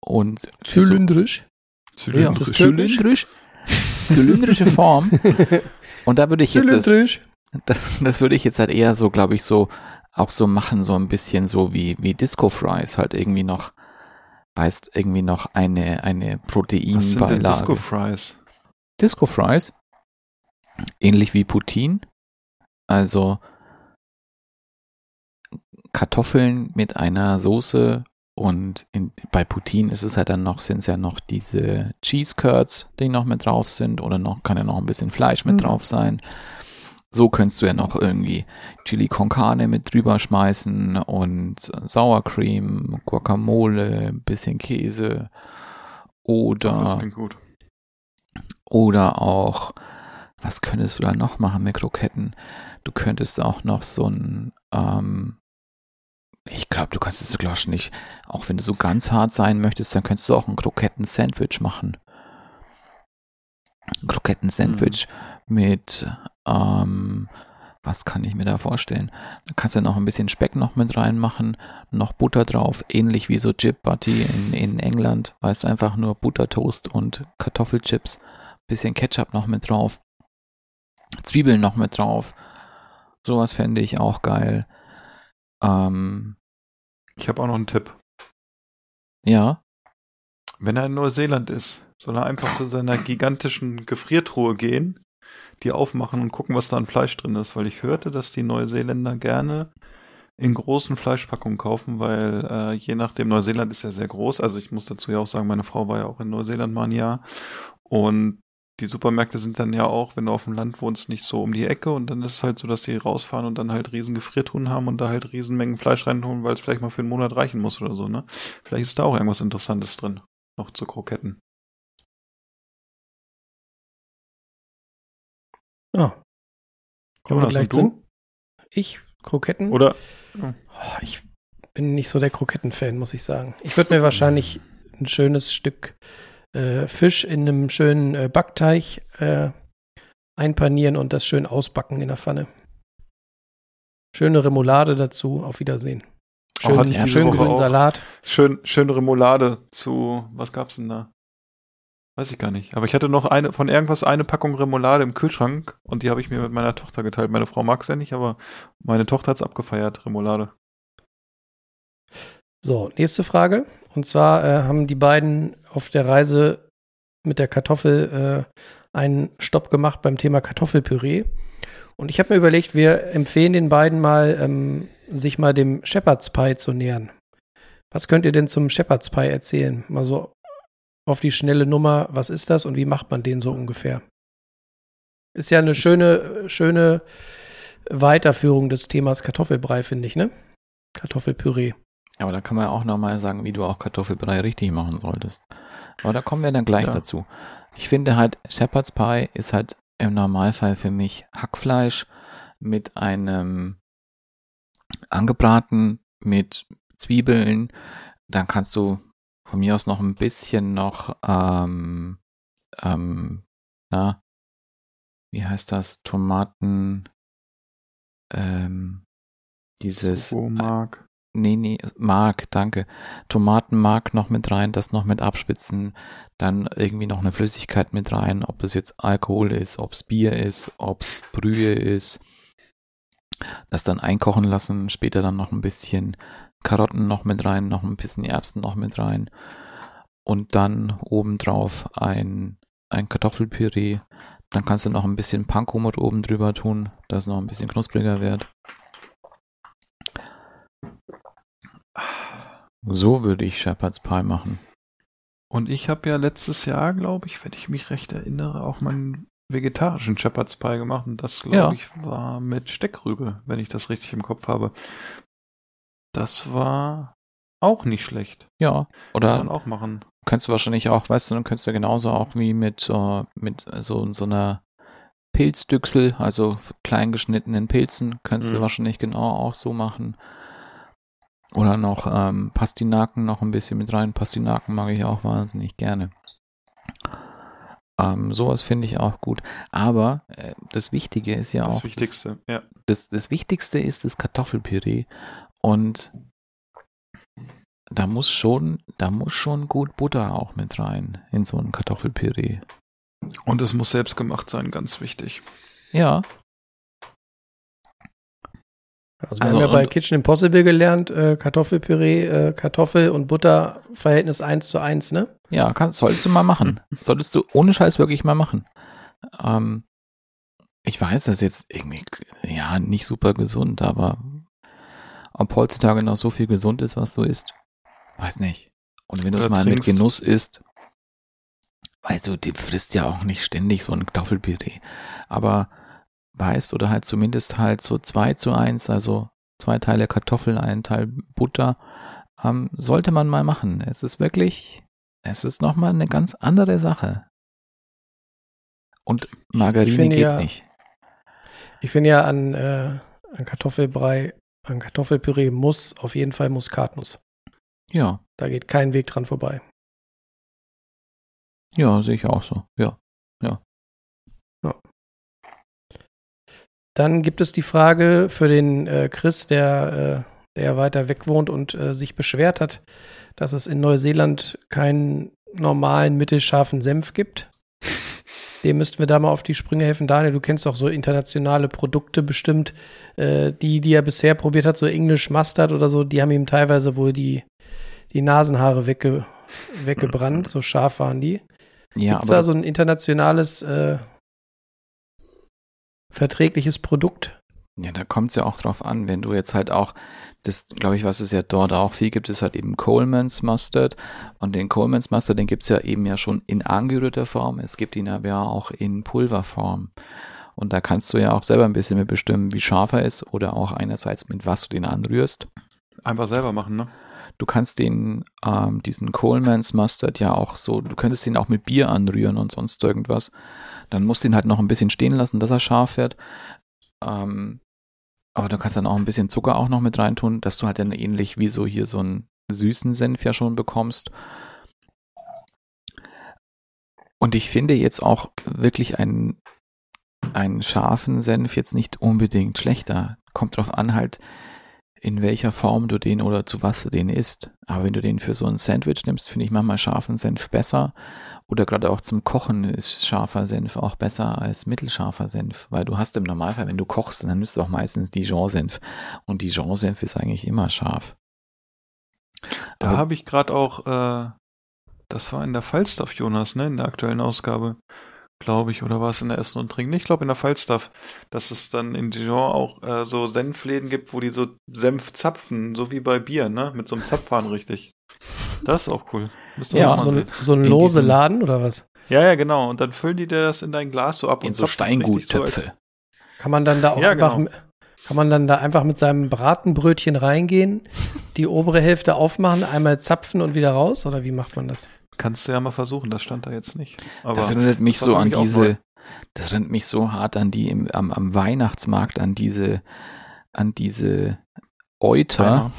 Und zylindrisch? So, zylindrisch. zylindrisch. Zylindrische Form. Und da würde ich jetzt das, das, das würde ich jetzt halt eher so, glaube ich, so auch so machen, so ein bisschen so wie, wie Disco Fries halt irgendwie noch, weißt, irgendwie noch eine, eine Proteinbeilage. Disco Fries? Disco Fries? Ähnlich wie Poutine. Also Kartoffeln mit einer Soße und in, bei Poutine ist es halt dann noch, sind es ja noch diese Cheese Curds, die noch mit drauf sind, oder noch, kann ja noch ein bisschen Fleisch mit mhm. drauf sein. So könntest du ja noch irgendwie Chili con Carne mit drüber schmeißen und Sour Cream, Guacamole, ein bisschen Käse oder, oder auch, was könntest du da noch machen mit Kroketten? Du könntest auch noch so ein, ähm, ich glaube, du kannst es glaube nicht. Auch wenn du so ganz hart sein möchtest, dann könntest du auch ein Kroketten-Sandwich machen. Kroketten-Sandwich mhm. mit, ähm, was kann ich mir da vorstellen? Da kannst du noch ein bisschen Speck noch mit reinmachen, noch Butter drauf, ähnlich wie so Chip Butty in, in England. Weißt einfach nur Buttertoast und Kartoffelchips, bisschen Ketchup noch mit drauf, Zwiebeln noch mit drauf. Sowas fände ich auch geil. Ähm, ich habe auch noch einen Tipp. Ja. Wenn er in Neuseeland ist, soll er einfach zu seiner gigantischen Gefriertruhe gehen, die aufmachen und gucken, was da an Fleisch drin ist, weil ich hörte, dass die Neuseeländer gerne in großen Fleischpackungen kaufen, weil äh, je nachdem, Neuseeland ist ja sehr groß, also ich muss dazu ja auch sagen, meine Frau war ja auch in Neuseeland mal ein Jahr und die Supermärkte sind dann ja auch, wenn du auf dem Land wohnst, nicht so um die Ecke und dann ist es halt so, dass die rausfahren und dann halt riesen Gefriertruhen haben und da halt riesen Mengen Fleisch reinholen, weil es vielleicht mal für einen Monat reichen muss oder so, ne? Vielleicht ist da auch irgendwas Interessantes drin, noch zu Kroketten. Ah. Kommen wir gleich zu. Ich, Kroketten? Oder? Oh, ich bin nicht so der Kroketten-Fan, muss ich sagen. Ich würde mir wahrscheinlich ein schönes Stück äh, Fisch in einem schönen äh, Backteig äh, einpanieren und das schön ausbacken in der Pfanne. Schöne Remoulade dazu. Auf Wiedersehen. Schön, oh, schön grünen. Salat. Schön, schön Remoulade zu, was gab's denn da? Weiß ich gar nicht. Aber ich hatte noch eine, von irgendwas eine Packung Remoulade im Kühlschrank und die habe ich mir mit meiner Tochter geteilt. Meine Frau mag es ja nicht, aber meine Tochter hat's abgefeiert, Remoulade. So, nächste Frage. Und zwar äh, haben die beiden auf der Reise mit der Kartoffel äh, einen Stopp gemacht beim Thema Kartoffelpüree. Und ich habe mir überlegt, wir empfehlen den beiden mal, ähm, sich mal dem Shepherd's Pie zu nähern. Was könnt ihr denn zum Shepherd's Pie erzählen? Mal so auf die schnelle Nummer, was ist das und wie macht man den so ungefähr? Ist ja eine schöne, schöne Weiterführung des Themas Kartoffelbrei, finde ich, ne? Kartoffelpüree. Aber da kann man ja auch nochmal sagen, wie du auch Kartoffelbrei richtig machen solltest. Aber da kommen wir dann gleich Ja. dazu. Ich finde halt, Shepherd's Pie ist halt im Normalfall für mich Hackfleisch mit einem angebraten mit Zwiebeln. Dann kannst du von mir aus noch ein bisschen noch, ähm, ähm, na, wie heißt das? Tomaten, ähm, dieses, mag. Nee, nee, Mark, danke. Tomatenmark noch mit rein, das noch mit abspitzen, dann irgendwie noch eine Flüssigkeit mit rein, ob es jetzt Alkohol ist, ob es Bier ist, ob es Brühe ist. Das dann einkochen lassen, später dann noch ein bisschen Karotten noch mit rein, noch ein bisschen Erbsen noch mit rein und dann obendrauf ein, ein Kartoffelpüree. Dann kannst du noch ein bisschen Panko mit oben drüber tun, dass es noch ein bisschen knuspriger wird. So würde ich Shepherd's Pie machen. Und ich habe ja letztes Jahr, glaube ich, wenn ich mich recht erinnere, auch meinen vegetarischen Shepherd's Pie gemacht. Und das, glaube Ja. ich, war mit Steckrübe, wenn ich das richtig im Kopf habe. Das war auch nicht schlecht. Ja, Kann oder man auch machen. könntest du wahrscheinlich auch, weißt du, dann könntest du genauso auch wie mit, äh, mit so, so einer Pilzdüchsel, also klein geschnittenen Pilzen, könntest du Mhm. wahrscheinlich genau auch so machen. Oder noch ähm, Pastinaken noch ein bisschen mit rein. Pastinaken mag ich auch wahnsinnig gerne. Ähm, sowas finde ich auch gut. Aber äh, das Wichtige ist ja Das auch. Wichtigste, ja. das, das Wichtigste ist das Kartoffelpüree und da muss schon, da muss schon gut Butter auch mit rein in so ein Kartoffelpüree. Und es muss selbst gemacht sein, ganz wichtig. Ja, Also wir Also haben ja bei und- Kitchen Impossible gelernt, äh, Kartoffelpüree, äh, Kartoffel und Butter Verhältnis 1 zu 1, ne? ja, kann, solltest du mal machen. Solltest du ohne Scheiß wirklich mal machen. Ähm, ich weiß, das ist jetzt irgendwie, ja, nicht super gesund, aber ob heutzutage noch so viel gesund ist, was du isst, weiß nicht. Und wenn du es mal mit trinkst. Genuss isst, weißt du, die frisst ja auch nicht ständig so ein Kartoffelpüree. Aber weißt oder halt zumindest halt so zwei zu eins, also zwei Teile Kartoffel, ein Teil Butter, ähm, sollte man mal machen. Es ist wirklich, es ist nochmal eine ganz andere Sache. Und Margarine geht ja- nicht. Ich finde ja an, äh, an Kartoffelbrei, an Kartoffelpüree muss auf jeden Fall Muskatnuss. Ja, Da geht kein Weg dran vorbei. ja, sehe ich auch so. Ja. Dann gibt es die Frage für den äh, Chris, der, äh, der weiter weg wohnt und äh, sich beschwert hat, dass es in Neuseeland keinen normalen mittelscharfen Senf gibt. Dem müssten wir da mal auf die Sprünge helfen. Daniel, du kennst doch so internationale Produkte bestimmt. Äh, die, die er bisher probiert hat, so English Mustard oder so, die haben ihm teilweise wohl die, die Nasenhaare wegge, weggebrannt. So scharf waren die. Ja, Gibt es aber da so ein internationales äh, verträgliches Produkt? Ja, da kommt es ja auch drauf an, wenn du jetzt halt auch, das glaube ich, was es ja dort auch viel gibt, ist halt eben Coleman's Mustard. Und den Coleman's Mustard, den gibt's ja eben ja schon in angerührter Form. Es gibt ihn aber ja auch in Pulverform. Und da kannst du ja auch selber ein bisschen mit bestimmen, wie scharf er ist oder auch einerseits mit was du den anrührst. Einfach selber machen, ne? Du kannst den, ähm, diesen Coleman's Mustard ja auch so, du könntest ihn auch mit Bier anrühren und sonst irgendwas. Dann musst du ihn halt noch ein bisschen stehen lassen, dass er scharf wird. Ähm, aber du kannst dann auch ein bisschen Zucker auch noch mit reintun, dass du halt dann ähnlich wie so hier so einen süßen Senf ja schon bekommst. Und ich finde jetzt auch wirklich einen, einen scharfen Senf jetzt nicht unbedingt schlechter. Kommt drauf an halt, in welcher Form du den oder zu was du den isst. Aber wenn du den für so ein Sandwich nimmst, finde ich manchmal scharfen Senf besser. Oder gerade auch zum Kochen ist scharfer Senf auch besser als mittelscharfer Senf, weil du hast im Normalfall, wenn du kochst, dann nimmst du auch meistens Dijon-Senf. Und Dijon-Senf ist eigentlich immer scharf. Da habe ich gerade auch, äh, das war in der Falstaff, Jonas, ne, in der aktuellen Ausgabe glaube ich, oder war es in der Essen und Trinken? Ich glaube in der Falstaff, dass es dann in Dijon auch äh, so Senfläden gibt, wo die so Senf zapfen, so wie bei Bier, ne? Mit so einem Zapfhahn richtig. Das ist auch cool. Ja, so, ein, so ein lose Laden oder was? Ja, ja, genau. Und dann füllen die dir das in dein Glas so ab in und so Steinguttöpfe. So kann man dann da auch ja, einfach, genau. kann man dann da einfach mit seinem Bratenbrötchen reingehen, die obere Hälfte aufmachen, einmal zapfen und wieder raus? Oder wie macht man das? Kannst du ja mal versuchen, das stand da jetzt nicht. Aber das erinnert mich so an diese, das erinnert mich so hart an die im, am, am Weihnachtsmarkt, an diese, an diese Euter.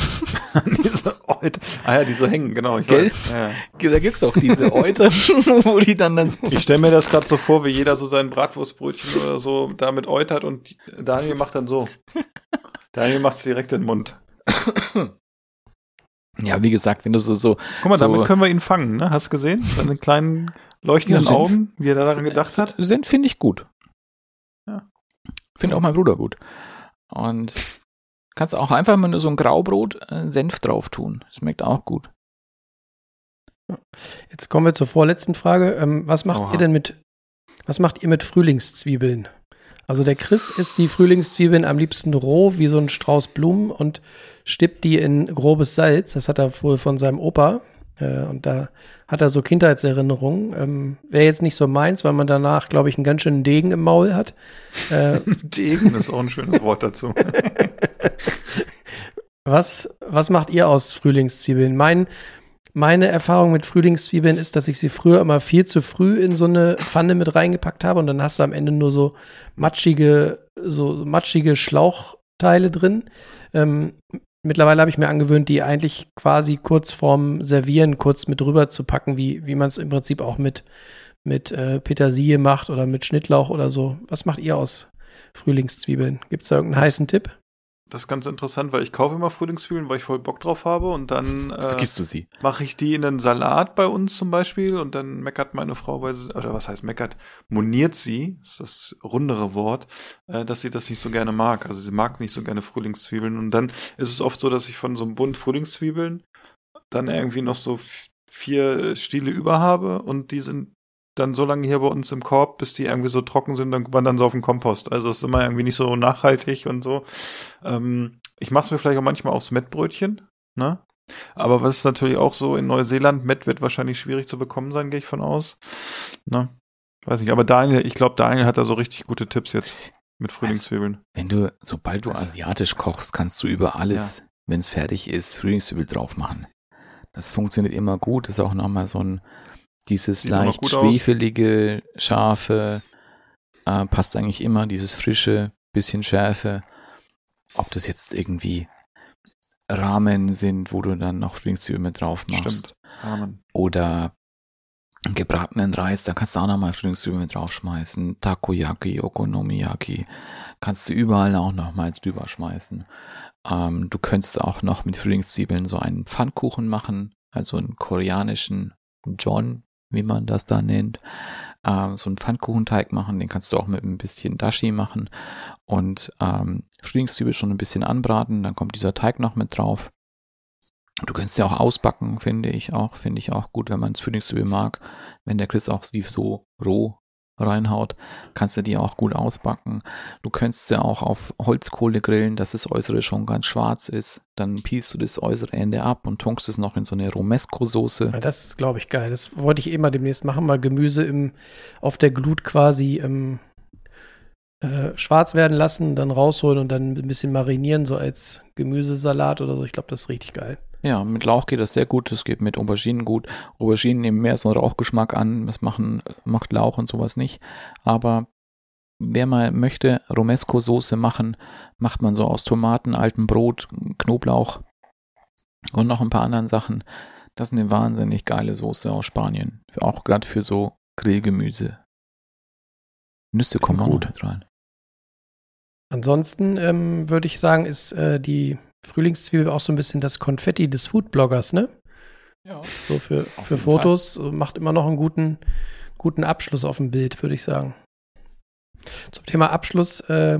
an diese Euter. Ah ja, die so hängen, genau. Ich Gell? Weiß. Ja. Da gibt's auch diese Euter, wo die dann dann so Ich stelle mir das gerade so vor, wie jeder so sein Bratwurstbrötchen oder so damit eutert und Daniel macht dann so. Daniel macht's direkt in den Mund. Ja, wie gesagt, wenn du so so. Guck mal, so, damit können wir ihn fangen, ne? Hast du gesehen? Seine kleinen leuchtenden ja, Augen, wie er daran gedacht hat? Sind finde ich gut. Ja. Finde auch mein Bruder gut. Und kannst auch einfach mal nur so ein Graubrot äh, Senf drauf tun. Schmeckt auch gut. Jetzt kommen wir zur vorletzten Frage. Ähm, was macht Oha. ihr denn mit, was macht ihr mit Frühlingszwiebeln? Also der Chris isst die Frühlingszwiebeln am liebsten roh wie so ein Strauß Blumen und stippt die in grobes Salz. Das hat er wohl von seinem Opa. Äh, und da hat er so Kindheitserinnerungen. Ähm, Wäre jetzt nicht so meins, weil man danach, glaube ich, einen ganz schönen Degen im Maul hat. Äh, Degen ist auch ein schönes Wort dazu. was, was macht ihr aus Frühlingszwiebeln? Mein meine Erfahrung mit Frühlingszwiebeln ist, dass ich sie früher immer viel zu früh in so eine Pfanne mit reingepackt habe und dann hast du am Ende nur so matschige, so matschige Schlauchteile drin. Ähm, mittlerweile habe ich mir angewöhnt, die eigentlich quasi kurz vorm Servieren kurz mit rüber zu packen, wie, wie man es im Prinzip auch mit, mit äh, Petersilie macht oder mit Schnittlauch oder so. Was macht ihr aus Frühlingszwiebeln? Gibt es da irgendeinen das, heißen Tipp? Das ist ganz interessant, weil ich kaufe immer Frühlingszwiebeln, weil ich voll Bock drauf habe und dann äh, vergisst du sie. Mache ich die in einen Salat bei uns zum Beispiel und dann meckert meine Frau, weil sie, oder was heißt meckert, moniert sie, ist das rundere Wort, äh, dass sie das nicht so gerne mag. Also sie mag nicht so gerne Frühlingszwiebeln und dann ist es oft so, dass ich von so einem Bund Frühlingszwiebeln dann irgendwie noch so vier Stiele über habe und die sind dann so lange hier bei uns im Korb, bis die irgendwie so trocken sind, dann wandern sie auf den Kompost. Also es ist immer irgendwie nicht so nachhaltig und so. Ähm, ich mache es mir vielleicht auch manchmal aufs Mettbrötchen, ne? Aber was ist natürlich auch so in Neuseeland, Mett wird wahrscheinlich schwierig zu bekommen sein, gehe ich von aus. Ne? Weiß nicht, aber Daniel, ich glaube, Daniel hat da so richtig gute Tipps jetzt mit Frühlingszwiebeln. Wenn du, sobald du asiatisch kochst, kannst du über alles, ja. wenn es fertig ist, Frühlingszwiebel drauf machen. Das funktioniert immer gut, ist auch nochmal so ein dieses Sieht leicht schwefelige, scharfe, äh, passt eigentlich immer, dieses frische, bisschen Schärfe. Ob das jetzt irgendwie Ramen sind, wo du dann noch Frühlingszwiebeln mit drauf machst. Stimmt. Oder gebratenen Reis, da kannst du auch nochmal Frühlingszwiebeln mit draufschmeißen. Takoyaki, Okonomiyaki, kannst du überall auch nochmal drüber schmeißen. Ähm, du könntest auch noch mit Frühlingszwiebeln so einen Pfannkuchen machen, also einen koreanischen John wie man das da nennt, äh, so einen Pfannkuchenteig machen. Den kannst du auch mit ein bisschen Dashi machen und ähm, Frühlingszwiebel schon ein bisschen anbraten. Dann kommt dieser Teig noch mit drauf. Du kannst ja auch ausbacken, finde ich auch, finde ich auch gut, wenn man Frühlingszwiebel mag. Wenn der Chris auch sie so roh reinhaut, kannst du die auch gut ausbacken. Du könntest sie auch auf Holzkohle grillen, dass das Äußere schon ganz schwarz ist. Dann pielst du das äußere Ende ab und tunkst es noch in so eine Romesco-Soße. Ja, das ist, glaube ich, geil. Das wollte ich eh mal demnächst machen, mal Gemüse im, auf der Glut quasi ähm, äh, schwarz werden lassen, dann rausholen und dann ein bisschen marinieren, so als Gemüsesalat oder so. Ich glaube, das ist richtig geil. Ja, mit Lauch geht das sehr gut. Das geht mit Auberginen gut. Auberginen nehmen mehr so einen Rauchgeschmack an. Das machen, macht Lauch und sowas nicht. Aber wer mal möchte, Romesco-Soße machen, macht man so aus Tomaten, altem Brot, Knoblauch und noch ein paar anderen Sachen. Das ist eine wahnsinnig geile Soße aus Spanien. Auch gerade für so Grillgemüse. Nüsse kommen gut rein. Ansonsten ähm, würde ich sagen, ist äh, die Frühlingszwiebel auch so ein bisschen das Konfetti des Foodbloggers, ne? Ja. So für, für Fotos Fall. macht immer noch einen guten, guten Abschluss auf dem Bild, würde ich sagen. Zum Thema Abschluss, äh,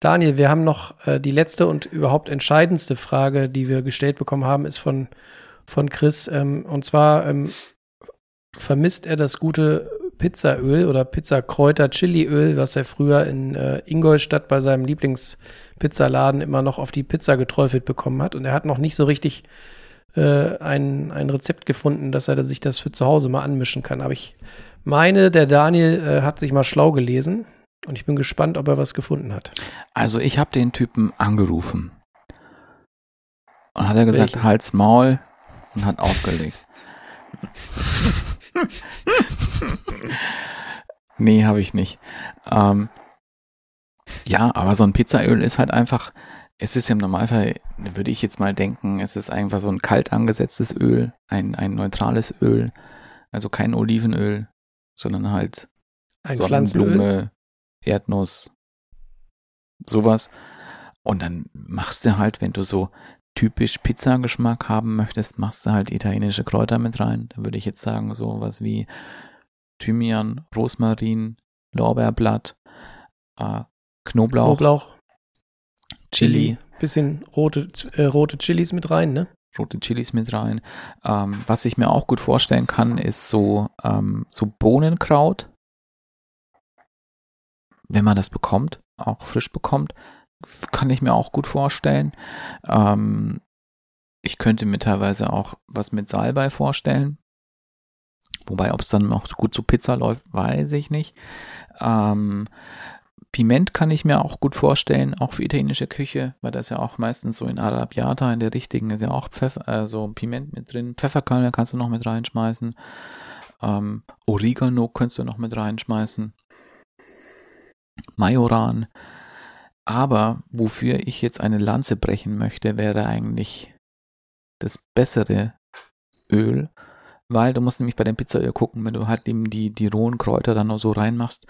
Daniel, wir haben noch äh, die letzte und überhaupt entscheidendste Frage, die wir gestellt bekommen haben, ist von, von Chris. Ähm, und zwar ähm, vermisst er das gute Pizzaöl oder Pizzakräuter-Chiliöl, was er früher in äh, Ingolstadt bei seinem Lieblingspizzaladen immer noch auf die Pizza geträufelt bekommen hat. Und er hat noch nicht so richtig äh, ein, ein Rezept gefunden, dass er sich das für zu Hause mal anmischen kann. Aber ich meine, der Daniel äh, hat sich mal schlau gelesen und ich bin gespannt, ob er was gefunden hat. Also ich habe den Typen angerufen und hat er gesagt, Welchen? Hals Maul und hat aufgelegt. nee, habe ich nicht. Ähm, ja, aber so ein Pizzaöl ist halt einfach, es ist im Normalfall, würde ich jetzt mal denken, es ist einfach so ein kalt angesetztes Öl, ein, ein neutrales Öl, also kein Olivenöl, sondern halt ein Sonnenblume, Erdnuss, sowas. Und dann machst du halt, wenn du so typisch Pizzageschmack haben möchtest, machst du halt italienische Kräuter mit rein. Da würde ich jetzt sagen, so was wie Thymian, Rosmarin, Lorbeerblatt, äh, Knoblauch, Knoblauch, Chili, bisschen rote, äh, rote Chilis mit rein, ne? Rote Chilis mit rein. Ähm, was ich mir auch gut vorstellen kann, ist so, ähm, so Bohnenkraut. Wenn man das bekommt, auch frisch bekommt, kann ich mir auch gut vorstellen. Ähm, ich könnte mir teilweise auch was mit Salbei vorstellen. Wobei, ob es dann noch gut zu Pizza läuft, weiß ich nicht. Ähm, Piment kann ich mir auch gut vorstellen, auch für italienische Küche, weil das ja auch meistens so in Arabiata in der richtigen ist ja auch Pfeffer, äh, so Piment mit drin. Pfefferkörner kannst du noch mit reinschmeißen. Ähm, Oregano kannst du noch mit reinschmeißen. Majoran. Aber wofür ich jetzt eine Lanze brechen möchte, wäre eigentlich das bessere Öl, weil du musst nämlich bei dem Pizzaöl gucken, wenn du halt eben die, die rohen Kräuter dann nur so reinmachst,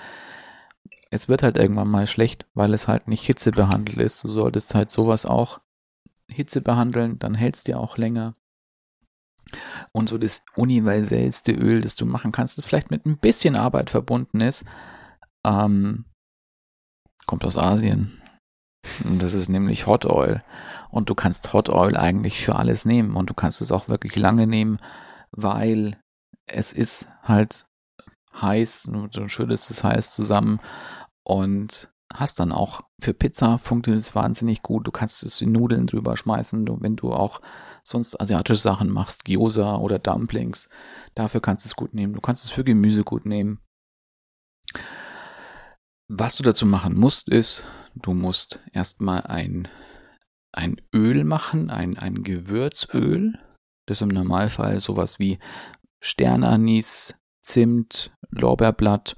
es wird halt irgendwann mal schlecht, weil es halt nicht Hitze behandelt ist. Du solltest halt sowas auch Hitze behandeln, dann hältst du auch länger. Und so das universellste Öl, das du machen kannst, das vielleicht mit ein bisschen Arbeit verbunden ist, ähm, kommt aus Asien. Das ist nämlich Hot Oil. Und du kannst Hot Oil eigentlich für alles nehmen. Und du kannst es auch wirklich lange nehmen, weil es ist halt heiß, du schüttest es heiß zusammen und hast dann auch für Pizza funktioniert es wahnsinnig gut. Du kannst es in Nudeln drüber schmeißen, du, wenn du auch sonst asiatische Sachen machst, Gyoza oder Dumplings, dafür kannst du es gut nehmen. Du kannst es für Gemüse gut nehmen. Was du dazu machen musst, ist, du musst erstmal ein, ein Öl machen, ein, ein Gewürzöl. Das ist im Normalfall sowas wie Sternanis, Zimt, Lorbeerblatt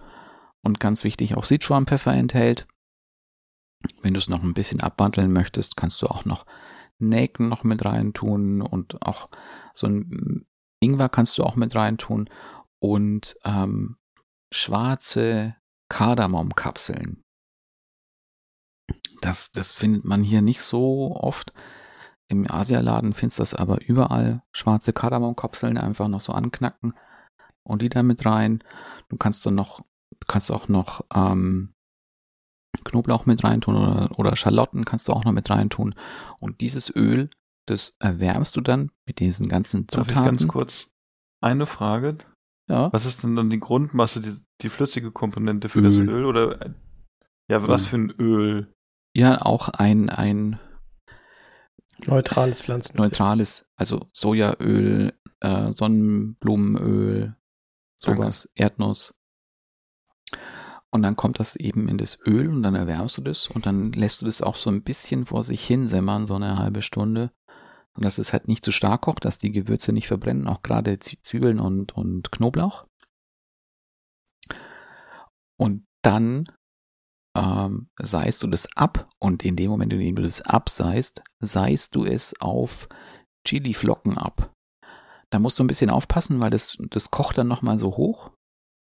und ganz wichtig auch Sichuan-Pfeffer enthält. Wenn du es noch ein bisschen abwandeln möchtest, kannst du auch noch Nelken noch mit reintun und auch so ein Ingwer kannst du auch mit reintun und ähm, schwarze Kardamomkapseln. Das, das findet man hier nicht so oft. Im Asialaden findest du das aber überall. Schwarze Kardamomkapseln einfach noch so anknacken und die da mit rein. Du kannst dann noch, kannst auch noch ähm, Knoblauch mit reintun oder, oder Schalotten kannst du auch noch mit reintun. Und dieses Öl, das erwärmst du dann mit diesen ganzen Zutaten. Darf ich ganz kurz eine Frage? Ja. Was ist denn dann die Grundmasse, die, die flüssige Komponente für Öl. das Öl? Oder ja, was Öl. für ein Öl? Ja, auch ein, ein neutrales Pflanzenöl. Neutrales, also Sojaöl, äh, Sonnenblumenöl, sowas, Danke. Erdnuss. Und dann kommt das eben in das Öl und dann erwärmst du das und dann lässt du das auch so ein bisschen vor sich hin simmern, so eine halbe Stunde. Und dass es halt nicht zu stark kocht, dass die Gewürze nicht verbrennen, auch gerade Zwiebeln und, und Knoblauch. Und dann ähm, seist du das ab und in dem Moment, in dem du das abseist, seist du es auf Chiliflocken ab. Da musst du ein bisschen aufpassen, weil das, das kocht dann nochmal so hoch,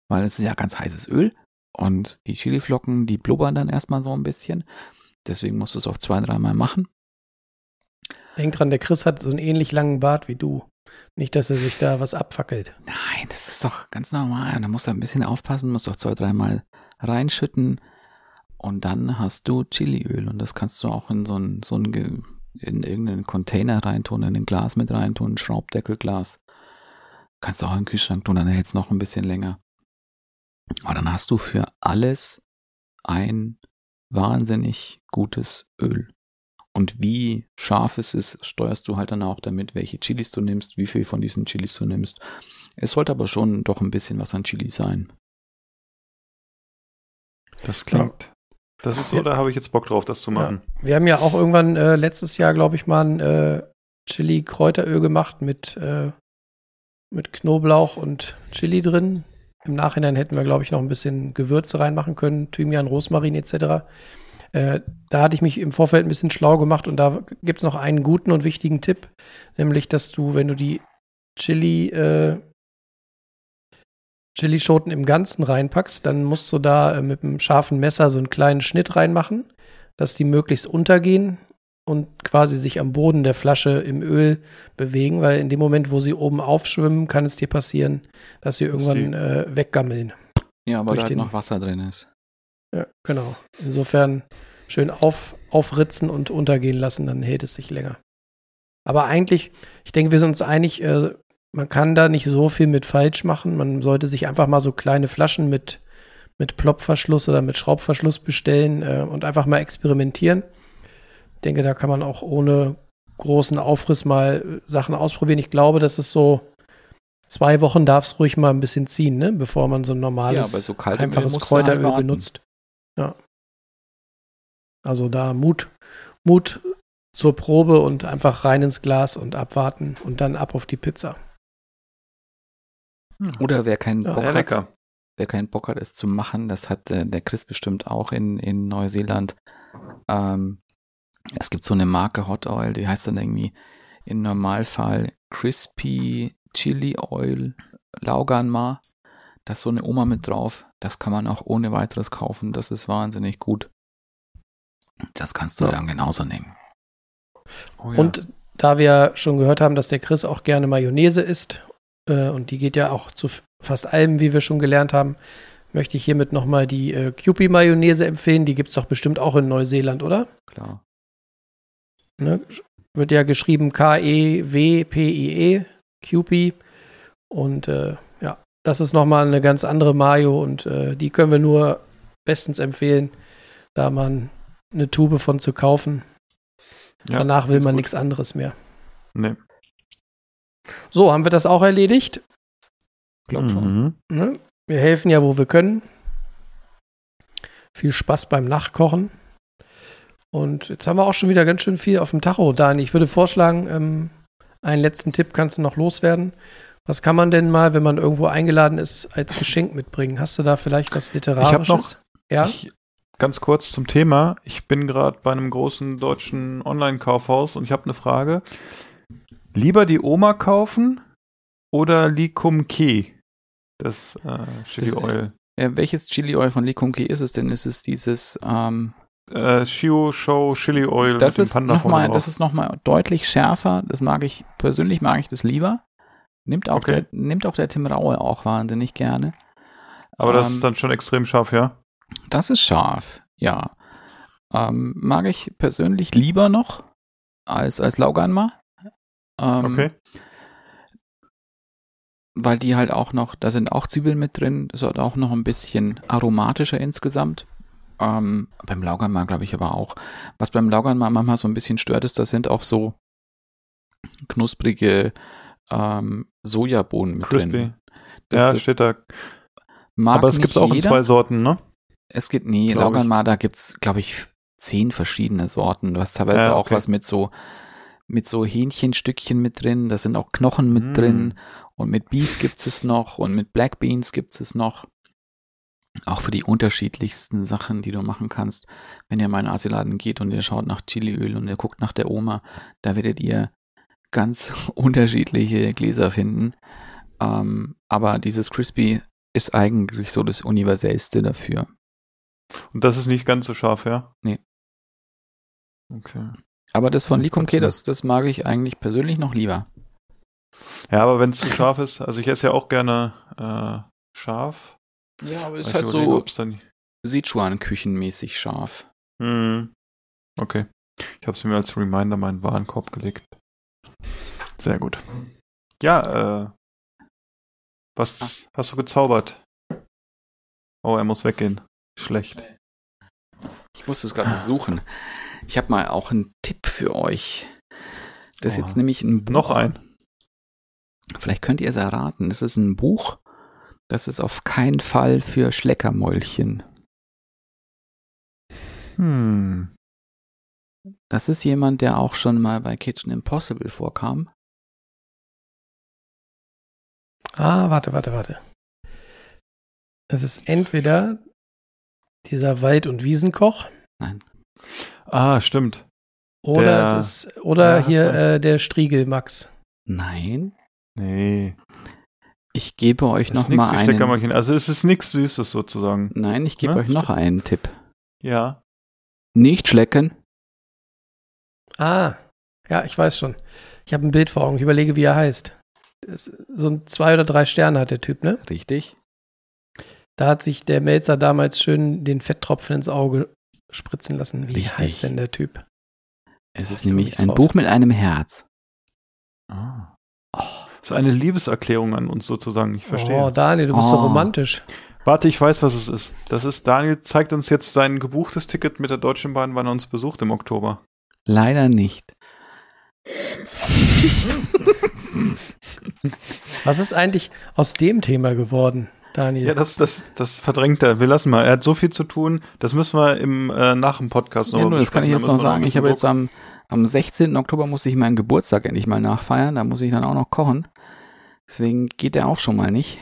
weil es ist ja ganz heißes Öl und die Chiliflocken, die blubbern dann erstmal so ein bisschen. Deswegen musst du es auf zwei, dreimal machen. Denk dran, der Chris hat so einen ähnlich langen Bart wie du. Nicht, dass er sich da was abfackelt. Nein, das ist doch ganz normal. Da musst du ein bisschen aufpassen, musst doch zwei, dreimal reinschütten. Und dann hast du Chiliöl. Und das kannst du auch in so ein, so ein in irgendeinen Container reintun, in ein Glas mit reintun, ein Schraubdeckelglas. Kannst du auch in den Kühlschrank tun, dann hält es noch ein bisschen länger. Aber dann hast du für alles ein wahnsinnig gutes Öl. Und wie scharf es ist, steuerst du halt dann auch damit, welche Chilis du nimmst, wie viel von diesen Chilis du nimmst. Es sollte aber schon doch ein bisschen was an Chili sein. Das klingt. Ja. Das ist so, ja. da habe ich jetzt Bock drauf, das zu machen. Ja. Wir haben ja auch irgendwann äh, letztes Jahr, glaube ich, mal ein äh, Chili-Kräuteröl gemacht mit, äh, mit Knoblauch und Chili drin. Im Nachhinein hätten wir, glaube ich, noch ein bisschen Gewürze reinmachen können, Thymian, Rosmarin etc. Äh, da hatte ich mich im Vorfeld ein bisschen schlau gemacht und da gibt es noch einen guten und wichtigen Tipp, nämlich, dass du, wenn du die Chili, äh, Chilischoten im Ganzen reinpackst, dann musst du da äh, mit einem scharfen Messer so einen kleinen Schnitt reinmachen, dass die möglichst untergehen und quasi sich am Boden der Flasche im Öl bewegen, weil in dem Moment, wo sie oben aufschwimmen, kann es dir passieren, dass sie irgendwann äh, weggammeln. Ja, weil da halt noch Wasser drin ist. Ja, genau. Insofern schön auf, aufritzen und untergehen lassen, dann hält es sich länger. Aber eigentlich, ich denke, wir sind uns einig, äh, man kann da nicht so viel mit falsch machen. Man sollte sich einfach mal so kleine Flaschen mit, mit Plopverschluss oder mit Schraubverschluss bestellen äh, und einfach mal experimentieren. Ich denke, da kann man auch ohne großen Aufriss mal Sachen ausprobieren. Ich glaube, das ist so zwei Wochen darf es ruhig mal ein bisschen ziehen, ne? bevor man so ein normales, ja, so einfaches Kräuteröl halt benutzt. Ja. Also da Mut, Mut zur Probe und einfach rein ins Glas und abwarten und dann ab auf die Pizza. Hm. Oder wer keinen ja, Bock hat, lecker. wer keinen Bock hat, es zu machen, das hat äh, der Chris bestimmt auch in, in Neuseeland. Ähm, es gibt so eine Marke Hot Oil, die heißt dann irgendwie im Normalfall Crispy Chili Oil Lauganma. Da ist so eine Oma mit drauf. Das kann man auch ohne weiteres kaufen. Das ist wahnsinnig gut. Das kannst du ja. dann genauso nehmen. Oh, ja. Und da wir schon gehört haben, dass der Chris auch gerne Mayonnaise isst, äh, und die geht ja auch zu fast allem, wie wir schon gelernt haben, möchte ich hiermit nochmal die äh, Kewpie-Mayonnaise empfehlen. Die gibt es doch bestimmt auch in Neuseeland, oder? Klar. Ne? Wird ja geschrieben K-E-W-P-I-E, -E, Kewpie. Und äh, das ist nochmal eine ganz andere Mayo und äh, die können wir nur bestens empfehlen, da man eine Tube von zu kaufen. Ja, Danach will man nichts anderes mehr. Nee. So, haben wir das auch erledigt? Glaub schon. Mhm. Ne? Wir helfen ja, wo wir können. Viel Spaß beim Nachkochen. Und jetzt haben wir auch schon wieder ganz schön viel auf dem Tacho, Dani. Ich würde vorschlagen, ähm, einen letzten Tipp kannst du noch loswerden. Was kann man denn mal, wenn man irgendwo eingeladen ist, als Geschenk mitbringen? Hast du da vielleicht was Literarisches? Ich habe noch, ja? Ich, ganz kurz zum Thema. Ich bin gerade bei einem großen deutschen Online-Kaufhaus und ich habe eine Frage. Lieber die Oma kaufen oder Likum Ke? Das äh, Chili das, Oil. Äh, welches Chili Oil von Likum Ke ist es denn? Ist es dieses ähm, äh, Shio Show Chili Oil das ist noch mal, Das ist nochmal deutlich schärfer. Das mag ich, persönlich mag ich das lieber. Nimmt auch, okay. der, nimmt auch der Tim Raue auch wahnsinnig gerne. Aber das ähm, ist dann schon extrem scharf, ja? Das ist scharf, ja. Ähm, mag ich persönlich lieber noch als, als Lauganma. Ähm, okay. Weil die halt auch noch, da sind auch Zwiebeln mit drin, das ist auch noch ein bisschen aromatischer insgesamt. Ähm, beim Lauganma glaube ich aber auch. Was beim Lauganma manchmal so ein bisschen stört ist, da sind auch so knusprige ähm, Sojabohnen mit Crispy. drin. Das, ja, steht da. Aber es gibt auch in zwei Sorten, ne? Es gibt, nee, Lauganma, gibt es, glaube ich, zehn verschiedene Sorten. Du hast teilweise ja, okay. auch was mit so, mit so Hähnchenstückchen mit drin, da sind auch Knochen mit mm. drin und mit Beef gibt es noch und mit Black Beans gibt es noch. Auch für die unterschiedlichsten Sachen, die du machen kannst. Wenn ihr mal in den Asialaden geht und ihr schaut nach Chiliöl und ihr guckt nach der Oma, da werdet ihr ganz unterschiedliche Gläser finden. Ähm, aber dieses Crispy ist eigentlich so das Universellste dafür. Und das ist nicht ganz so scharf, ja? Nee. Okay. Aber das von Likumke, das, das mag ich eigentlich persönlich noch lieber. Ja, aber wenn es zu scharf ist, also ich esse ja auch gerne äh, scharf. Ja, aber es ist halt so Sichuan-Küchenmäßig scharf. Hm. Okay. Ich habe es mir als Reminder meinen Warenkorb gelegt. Sehr gut. Ja, äh, was ah. hast du gezaubert? Oh, er muss weggehen. Schlecht. Ich muss es gerade noch suchen. Ich habe mal auch einen Tipp für euch. Das ist oh. jetzt nämlich ein Buch. Noch ein. Vielleicht könnt ihr es erraten. Das ist ein Buch, das ist auf keinen Fall für Schleckermäulchen. Hm. Das ist jemand, der auch schon mal bei Kitchen Impossible vorkam. Ah, warte, warte, warte. Es ist entweder dieser Wald- und Wiesenkoch. Nein. Ah, stimmt. Oder der, es ist, oder ja, hier äh, der Striegel Max. Nein. Nee. Ich gebe euch noch mal einen. Also es ist nichts Süßes sozusagen. Nein, ich gebe? Ne? euch noch einen Tipp. Ja. Nicht schlecken. Ah, ja, ich weiß schon. Ich habe ein Bild vor Augen. Ich überlege, wie er heißt. so ein zwei oder drei Sterne hat der Typ, ne? Richtig. Da hat sich der Melzer damals schön den Fetttropfen ins Auge spritzen lassen. Wie Richtig. heißt denn der Typ? Es ist nämlich ein drauf. Buch mit einem Herz. Ah. Oh. Das ist eine Liebeserklärung an uns sozusagen. Ich verstehe. Oh, Daniel, du bist oh. so romantisch. Warte, ich weiß, was es ist. Das ist, Daniel zeigt uns jetzt sein gebuchtes Ticket mit der Deutschen Bahn, wann er uns besucht im Oktober. Leider nicht. Was ist eigentlich aus dem Thema geworden, Daniel? Ja, das, das, das verdrängt er. Wir lassen mal. Er hat so viel zu tun. Das müssen wir im, äh, nach dem Podcast noch ja, nur, Das kann ich jetzt noch sagen. Ich habe jetzt am, am 16. Oktober muss ich meinen Geburtstag endlich mal nachfeiern. Da muss ich dann auch noch kochen. Deswegen geht er auch schon mal nicht.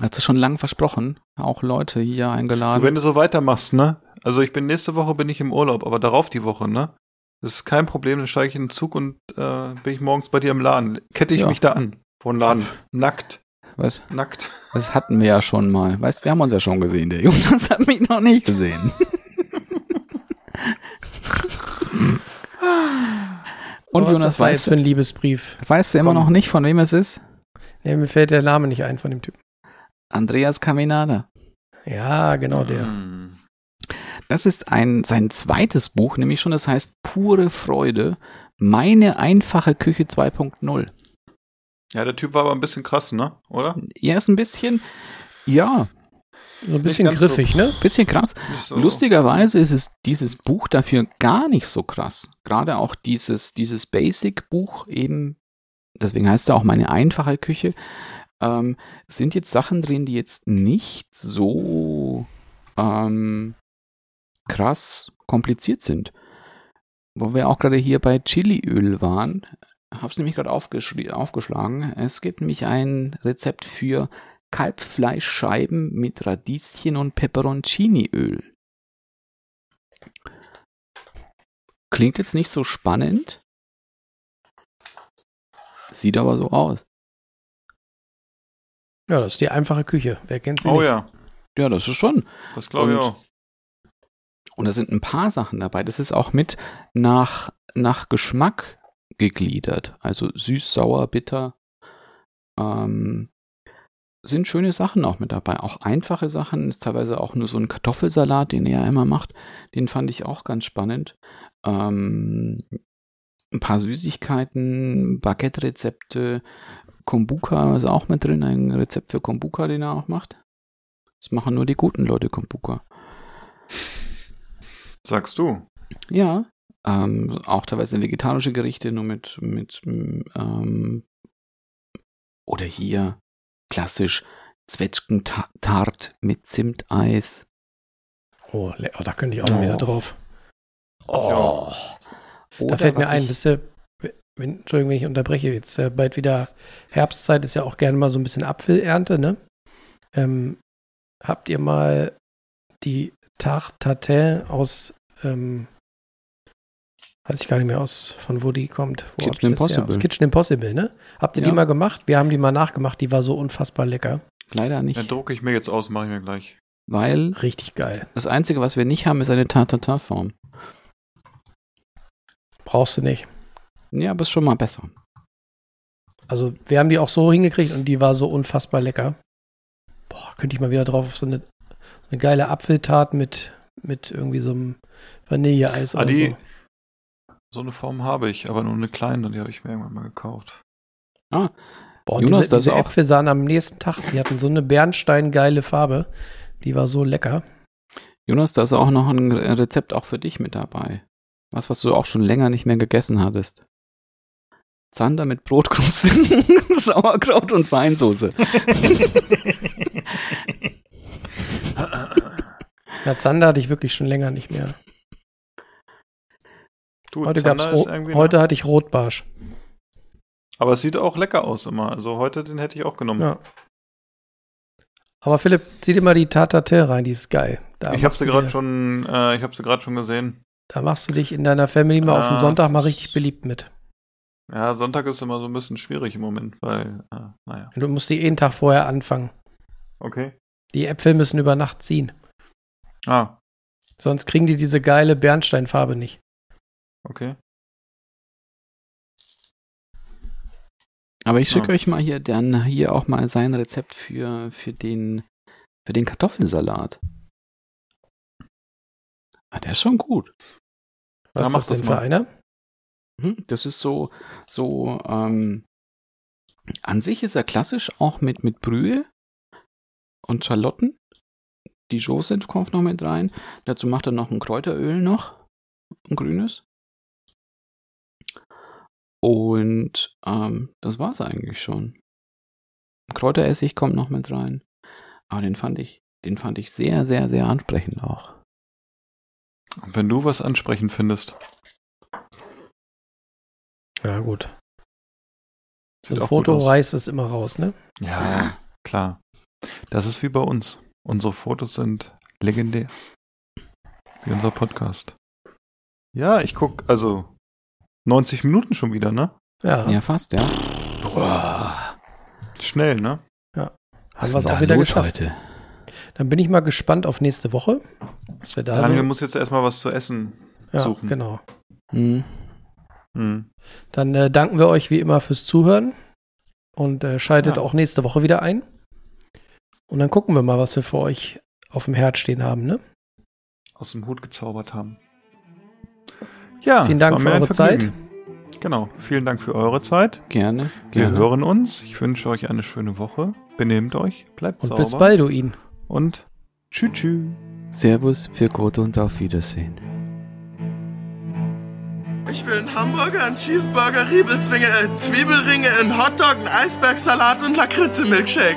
Hat es schon lange versprochen. Auch Leute hier eingeladen. Wenn du so weitermachst, ne? Also ich bin nächste Woche bin ich im Urlaub, aber darauf die Woche, ne? Das ist kein Problem, dann steige ich in den Zug und äh, bin ich morgens bei dir im Laden. Kette ich ja. mich da an vor den Laden. Nackt. Was? Nackt. Das hatten wir ja schon mal. Weißt, wir haben uns ja schon gesehen. Der Jonas hat mich noch nicht gesehen. und oh, Jonas, weißt du, für ein Liebesbrief? Weißt du immer Komm. noch nicht, von wem es ist? Nee, mir fällt der Name nicht ein von dem Typen. Andreas Caminada. Ja, genau der. Mm. Das ist ein, sein zweites Buch, nämlich schon, das heißt Pure Freude. Meine einfache Küche 2.0. Ja, der Typ war aber ein bisschen krass, ne? Oder? Er ist ein bisschen, ja. So ein bisschen griffig, so, ne? Bisschen krass. So. Lustigerweise ist es dieses Buch dafür gar nicht so krass. Gerade auch dieses, dieses Basic-Buch eben, deswegen heißt es auch meine einfache Küche, ähm, sind jetzt Sachen drin, die jetzt nicht so ähm, krass kompliziert sind. Wo wir auch gerade hier bei Chiliöl waren, habe es nämlich gerade aufgeschlagen. Es gibt nämlich ein Rezept für Kalbfleischscheiben mit Radieschen und Peperonciniöl. Klingt jetzt nicht so spannend, sieht aber so aus. Ja, das ist die einfache Küche. Wer kennt sie oh, nicht? Oh ja. Ja, das ist schon. Das glaube ich auch. Und da sind ein paar Sachen dabei. Das ist auch mit nach, nach Geschmack gegliedert. Also süß, sauer, bitter. Ähm, sind schöne Sachen auch mit dabei. Auch einfache Sachen. Ist teilweise auch nur so ein Kartoffelsalat, den er ja immer macht. Den fand ich auch ganz spannend. Ähm, ein paar Süßigkeiten, Baguette-Rezepte, Kombuka ist auch mit drin, ein Rezept für Kombuka, den er auch macht. Das machen nur die guten Leute Kombuka. Sagst du? Ja, ähm, auch teilweise vegetarische Gerichte, nur mit, mit ähm, oder hier klassisch Zwetschgentart mit Zimteis. Oh, oh, da könnte ich auch noch oh. wieder drauf. Oh. Da fällt mir ein, wisst ihr, wenn, Entschuldigung, wenn ich unterbreche, jetzt äh, bald wieder Herbstzeit, ist ja auch gerne mal so ein bisschen Apfelernte, ne? Ähm, habt ihr mal die Tarte Tatin aus, ähm, weiß ich gar nicht mehr aus, von wo die kommt. Wo Kitchen Impossible. Aus Kitchen Impossible, ne? Habt ihr ja. die mal gemacht? Wir haben die mal nachgemacht, die war so unfassbar lecker. Leider nicht. Dann drucke ich mir jetzt aus, mache ich mir gleich. Weil. Richtig geil. Das Einzige, was wir nicht haben, ist eine Tartatar-Form. Brauchst du nicht. Ja, aber ist schon mal besser. Also, wir haben die auch so hingekriegt und die war so unfassbar lecker. Boah, könnte ich mal wieder drauf auf so eine, eine geile Apfeltat mit, mit irgendwie so einem Vanilleeis Ah, oder die, so. so eine Form habe ich, aber nur eine kleine, die habe ich mir irgendwann mal gekauft. Boah, und Jonas, diese, das diese auch. Äpfel sahen am nächsten Tag, die hatten so eine bernsteingeile Farbe. Die war so lecker. Jonas, da ist auch noch ein Rezept auch für dich mit dabei. Was, was du auch schon länger nicht mehr gegessen hattest. Zander mit Brotkruste, Sauerkraut und Weinsoße. Ja, Zander hatte ich wirklich schon länger nicht mehr. Du, Heute, gab's Ro heute hatte ich Rotbarsch. Aber es sieht auch lecker aus immer. Also heute, den hätte ich auch genommen. Ja. Aber Philipp, zieh dir mal die Tatatel rein, die ist geil. Da ich habe sie gerade schon, äh, ich habe sie gerade schon gesehen. Da machst du dich in deiner Family mal auf den. Sonntag mal richtig beliebt mit. Ja, Sonntag ist immer so ein bisschen schwierig im Moment, weil, äh, naja, Du musst die einen Tag vorher anfangen. okay. Die Äpfel müssen über Nacht ziehen. Ah, Sonst kriegen die diese geile Bernsteinfarbe nicht. okay. Aber ich schicke Ja. euch mal hier dann hier auch mal sein Rezept für, für den, für den Kartoffelsalat. Ah, der ist schon gut. Was Ja, ist mach das denn das für mal. einer? Mhm, Das ist so, so, ähm, an sich ist er klassisch auch mit, mit Brühe und Schalotten. Dijon-Senf kommt noch mit rein. Dazu macht er noch ein Kräuteröl noch. Ein grünes. Und ähm, das war's eigentlich schon. Kräuteressig kommt noch mit rein. Aber den fand ich, den fand ich sehr, sehr, sehr ansprechend auch. Und wenn du was ansprechend findest, Ja, gut. So sieht ein auch Foto reißt es immer raus, ne? Ja, klar. Das ist wie bei uns. Unsere Fotos sind legendär. Wie unser Podcast. Ja, ich guck, also 90 Minuten schon wieder, ne? Ja. Ja, fast, ja. Boah. Schnell, ne? Haben Was wir es auch wieder geschafft. heute? Dann bin ich mal gespannt auf nächste Woche. Was wir da Daniel so. muss jetzt erstmal was zu essen Ja, suchen. genau. Hm. Hm. Dann äh, danken wir euch wie immer fürs Zuhören und äh, schaltet Ja. auch nächste Woche wieder ein. Und dann gucken wir mal, was wir für euch auf dem Herd stehen haben, ne? Aus dem Hut gezaubert haben. Ja, Vielen Dank für eure Vergnügen. Genau, vielen Dank für eure Zeit. Gerne, Wir gerne. hören uns. Ich wünsche euch eine schöne Woche. Benehmt euch, bleibt Und sauber. bis bald, ihn. Und tschüss. tschüss. Servus, für Gott und auf Wiedersehen. Ich will einen Hamburger, einen Cheeseburger, Riebelzwinge, äh, Zwiebelringe, einen Hotdog, einen Eisbergsalat und Lakritze-Milkshake.